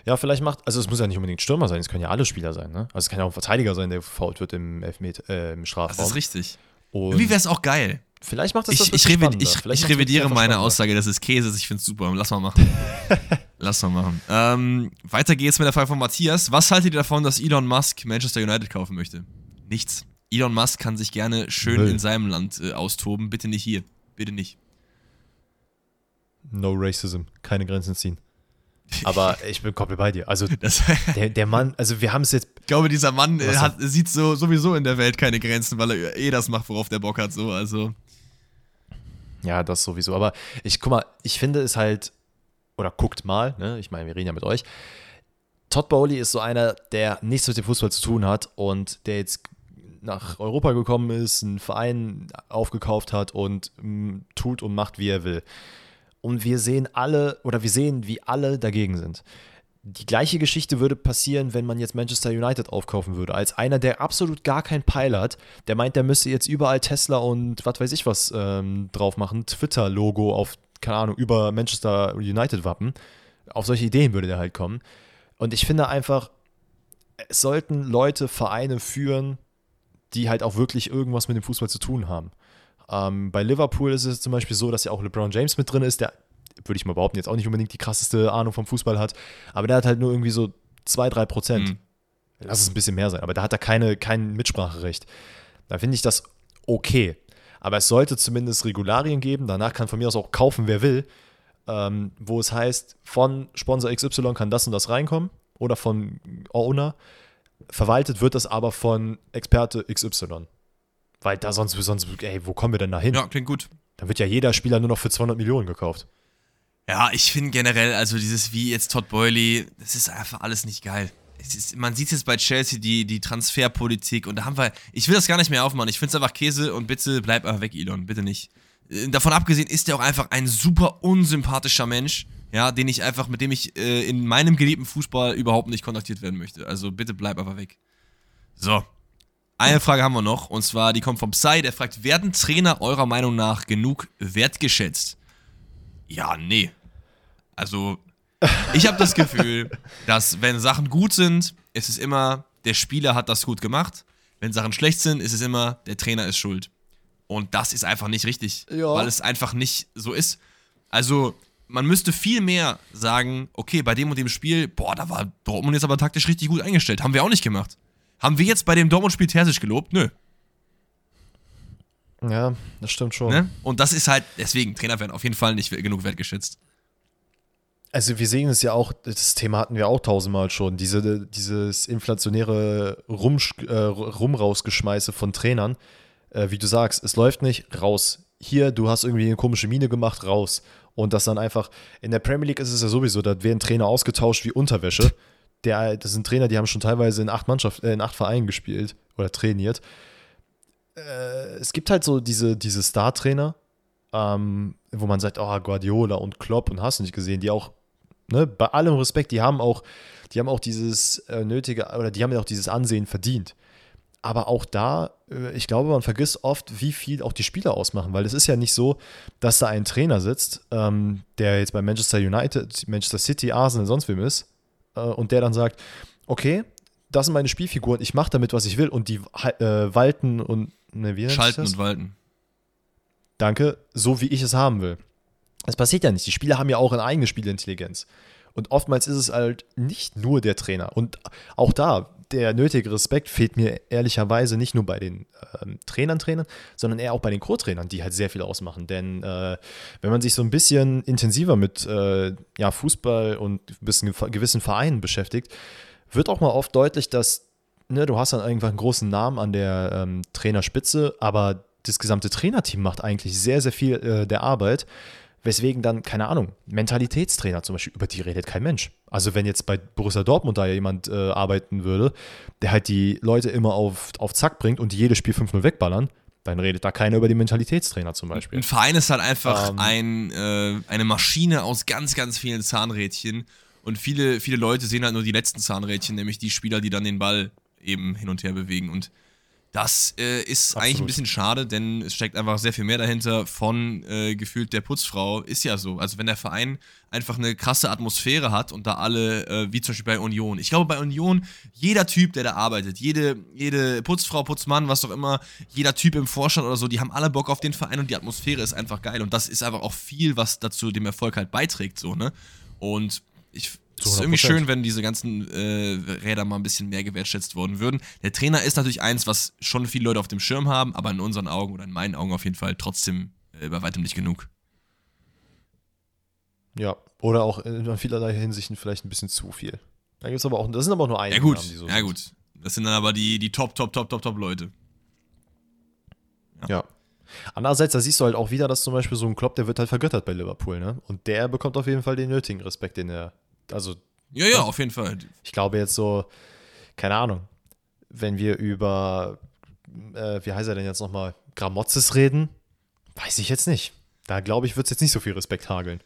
Ja, vielleicht macht, also es muss ja nicht unbedingt Stürmer sein, es können ja alle Spieler sein, ne? Also es kann ja auch ein Verteidiger sein, der gefault wird im Elfmeter, äh, im Das Strafraum. ist richtig. Und Irgendwie wäre es auch geil. vielleicht macht das das Ich, ich, ich, ich macht's revidiere meine Aussage, das ist Käse. Ich finde es super. Lass mal machen. Lass mal machen. Ähm, weiter geht's mit der Frage von Matthias. Was haltet ihr davon, dass Elon Musk Manchester United kaufen möchte? Nichts. Elon Musk kann sich gerne schön Müll. in seinem Land äh, austoben. Bitte nicht hier. Bitte nicht. No Racism, keine Grenzen ziehen. Aber ich bin komplett bei dir. Also Das, der, der Mann, also wir haben es jetzt, ich glaube, dieser Mann äh, hat, sieht so sowieso in der Welt keine Grenzen, weil er eh das macht, worauf der Bock hat. So, also. ja, das sowieso. Aber ich, guck mal, ich finde es halt, oder guckt mal, ne? Ich meine, wir reden ja mit euch. Todd Bowley ist so einer, der nichts mit dem Fußball zu tun hat und der jetzt nach Europa gekommen ist, einen Verein aufgekauft hat und mm, tut und macht, wie er will. Und wir sehen alle, oder wir sehen, wie alle dagegen sind. Die gleiche Geschichte würde passieren, wenn man jetzt Manchester United aufkaufen würde. Als einer, der absolut gar keinen Peil hat, der meint, der müsste jetzt überall Tesla und was weiß ich was ähm, drauf machen, Twitter-Logo auf, keine Ahnung, über Manchester United-Wappen. Auf solche Ideen würde der halt kommen. Und ich finde einfach, es sollten Leute Vereine führen, die halt auch wirklich irgendwas mit dem Fußball zu tun haben. Ähm, bei Liverpool ist es zum Beispiel so, dass ja auch LeBron James mit drin ist, der, würde ich mal behaupten, jetzt auch nicht unbedingt die krasseste Ahnung vom Fußball hat, aber der hat halt nur irgendwie so 2, 3 Prozent. Mhm. Lass es ein bisschen mehr sein, aber da hat er keine, kein Mitspracherecht. Da finde ich das okay. Aber es sollte zumindest Regularien geben, danach kann von mir aus auch kaufen, wer will, ähm, wo es heißt, von Sponsor XY kann das und das reinkommen oder von Owner. Verwaltet wird das aber von Experte XY. Weil da sonst, sonst, ey, wo kommen wir denn da hin? Ja, klingt gut. Dann wird ja jeder Spieler nur noch für 200 Millionen gekauft. Ja, ich finde generell, also dieses wie jetzt Todd Boyley, das ist einfach alles nicht geil. Es ist, man sieht jetzt bei Chelsea die, die Transferpolitik und da haben wir, ich will das gar nicht mehr aufmachen. Ich finde es einfach Käse und bitte bleib einfach weg, Elon, bitte nicht. Äh, davon abgesehen ist er auch einfach ein super unsympathischer Mensch, ja, den ich einfach, mit dem ich äh, in meinem geliebten Fußball überhaupt nicht kontaktiert werden möchte. Also bitte bleib einfach weg. So. Eine Frage haben wir noch, und zwar, die kommt vom Psy, der fragt, werden Trainer eurer Meinung nach genug wertgeschätzt? Ja, nee. Also, ich habe das Gefühl, dass wenn Sachen gut sind, ist es immer, der Spieler hat das gut gemacht. Wenn Sachen schlecht sind, ist es immer, der Trainer ist schuld. Und das ist einfach nicht richtig, ja. weil es einfach nicht so ist. Also, man müsste viel mehr sagen, okay, bei dem und dem Spiel, boah, da war Dortmund jetzt aber taktisch richtig gut eingestellt. Haben wir auch nicht gemacht. Haben wir jetzt bei dem Dortmund-Spiel Terzic gelobt? Nö. Ja, das stimmt schon. Ne? Und das ist halt, deswegen, Trainer werden auf jeden Fall nicht genug wertgeschätzt. Also wir sehen es ja auch, das Thema hatten wir auch tausendmal schon, diese, dieses inflationäre Rum, äh, Rumrausgeschmeiße von Trainern. Äh, wie du sagst, es läuft nicht, raus. Hier, du hast irgendwie eine komische Miene gemacht, raus. Und das dann einfach, in der Premier League ist es ja sowieso, da werden Trainer ausgetauscht wie Unterwäsche. Der, das sind Trainer, die haben schon teilweise in acht Mannschaft, äh, in acht Vereinen gespielt oder trainiert. Äh, es gibt halt so diese, diese Star-Trainer, ähm, wo man sagt, oh, Guardiola und Klopp und hast du nicht gesehen, die auch ne, bei allem Respekt, die haben auch, die haben auch dieses äh, nötige, oder die haben ja auch dieses Ansehen verdient. Aber auch da, äh, ich glaube, man vergisst oft, wie viel auch die Spieler ausmachen, weil es ist ja nicht so, dass da ein Trainer sitzt, ähm, der jetzt bei Manchester United, Manchester City, Arsenal, sonst wem ist, äh, und der dann sagt, okay, das sind meine Spielfiguren, ich mache damit, was ich will, und die äh, walten und ne, wie Schalten und walten. Danke, so wie ich es haben will. Das passiert ja nicht. Die Spieler haben ja auch eine eigene Spielintelligenz. Und oftmals ist es halt nicht nur der Trainer. Und auch da, der nötige Respekt fehlt mir ehrlicherweise nicht nur bei den ähm, Trainern, Trainern, sondern eher auch bei den Co-Trainern, die halt sehr viel ausmachen. Denn äh, wenn man sich so ein bisschen intensiver mit äh, ja, Fußball und bisschen gewissen Vereinen beschäftigt, wird auch mal oft deutlich, dass ne, du hast dann irgendwann einen großen Namen an der ähm, Trainerspitze, aber das gesamte Trainerteam macht eigentlich sehr, sehr viel äh, der Arbeit. Weswegen dann, keine Ahnung, Mentalitätstrainer zum Beispiel, über die redet kein Mensch. Also wenn jetzt bei Borussia Dortmund da jemand äh, arbeiten würde, der halt die Leute immer auf, auf Zack bringt und die jedes Spiel 5-0 wegballern, dann redet da keiner über die Mentalitätstrainer zum Beispiel. Ein Verein ist halt einfach ähm, ein, äh, eine Maschine aus ganz, ganz vielen Zahnrädchen. Und viele, viele Leute sehen halt nur die letzten Zahnrädchen, nämlich die Spieler, die dann den Ball eben hin und her bewegen. Und das äh, ist Absolut. eigentlich ein bisschen schade, denn es steckt einfach sehr viel mehr dahinter von äh, gefühlt der Putzfrau. Ist ja so. Also wenn der Verein einfach eine krasse Atmosphäre hat und da alle, äh, wie zum Beispiel bei Union. Ich glaube, bei Union, jeder Typ, der da arbeitet, jede, jede Putzfrau, Putzmann, was auch immer, jeder Typ im Vorstand oder so, die haben alle Bock auf den Verein und die Atmosphäre ist einfach geil. Und das ist einfach auch viel, was dazu dem Erfolg halt beiträgt, so, ne? Und ich es ist irgendwie schön, wenn diese ganzen äh, Räder mal ein bisschen mehr gewertschätzt worden würden. Der Trainer ist natürlich eins, was schon viele Leute auf dem Schirm haben, aber in unseren Augen oder in meinen Augen auf jeden Fall trotzdem äh, bei weitem nicht genug. Ja, oder auch in vielerlei Hinsichten vielleicht ein bisschen zu viel. Da gibt's aber auch, das sind aber auch nur einige. Ja gut, Namen, so ja sind. gut. Das sind dann aber die, die Top, Top, Top, Top, Top Leute. Ja. ja. Andererseits, da siehst du halt auch wieder, dass zum Beispiel so ein Klopp, der wird halt vergöttert bei Liverpool, ne? Und der bekommt auf jeden Fall den nötigen Respekt, den er also. Ja, ja, auf jeden Fall. Ich glaube jetzt so, keine Ahnung, wenn wir über, äh, wie heißt er denn jetzt nochmal, Gramotzes reden, weiß ich jetzt nicht. Da glaube ich, wird es jetzt nicht so viel Respekt hageln.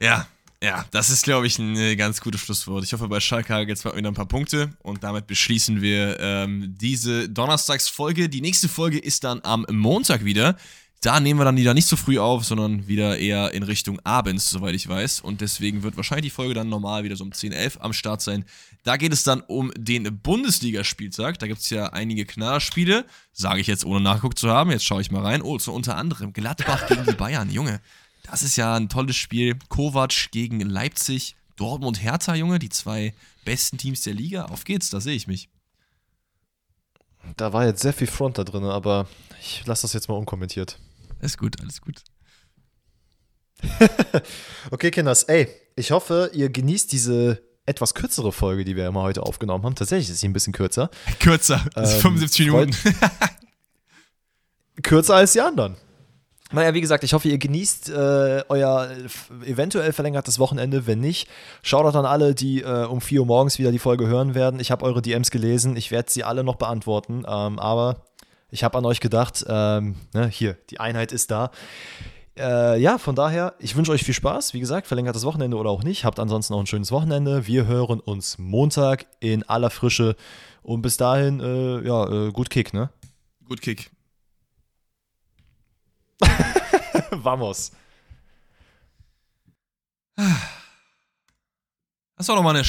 Ja, ja, das ist, glaube ich, ein äh, ganz gutes Schlusswort. Ich hoffe, bei Schalke hagelt es wieder ein paar Punkte und damit beschließen wir ähm, diese Donnerstagsfolge. Die nächste Folge ist dann am Montag wieder. Da nehmen wir dann wieder nicht so früh auf, sondern wieder eher in Richtung abends, soweit ich weiß. Und deswegen wird wahrscheinlich die Folge dann normal wieder so um 10, 11 am Start sein. Da geht es dann um den Bundesligaspieltag. Da gibt es ja einige Knallerspiele, sage ich jetzt ohne nachgeguckt zu haben. Jetzt schaue ich mal rein. Oh, so unter anderem Gladbach gegen die Bayern, Junge. Das ist ja ein tolles Spiel. Kovac gegen Leipzig, Dortmund Hertha, Junge, die zwei besten Teams der Liga. Auf geht's, da sehe ich mich. Da war jetzt sehr viel Front da drin, aber ich lasse das jetzt mal unkommentiert. Alles gut, alles gut. okay, Kinders, ey, ich hoffe, ihr genießt diese etwas kürzere Folge, die wir immer heute aufgenommen haben. Tatsächlich ist sie ein bisschen kürzer. Kürzer, das ähm, 75 Minuten. kürzer als die anderen. Naja, wie gesagt, ich hoffe, ihr genießt äh, euer eventuell verlängertes Wochenende. Wenn nicht, schaut doch an alle, die äh, um 4 Uhr morgens wieder die Folge hören werden. Ich habe eure DMs gelesen. Ich werde sie alle noch beantworten. Ähm, aber Ich habe an euch gedacht, ähm, ne, hier, die Einheit ist da. Äh, ja, von daher, ich wünsche euch viel Spaß. Wie gesagt, verlängertes Wochenende oder auch nicht. Habt ansonsten auch ein schönes Wochenende. Wir hören uns Montag in aller Frische. Und bis dahin, äh, ja, äh, gut Kick, ne? Gut Kick. Vamos. Das war doch mal eine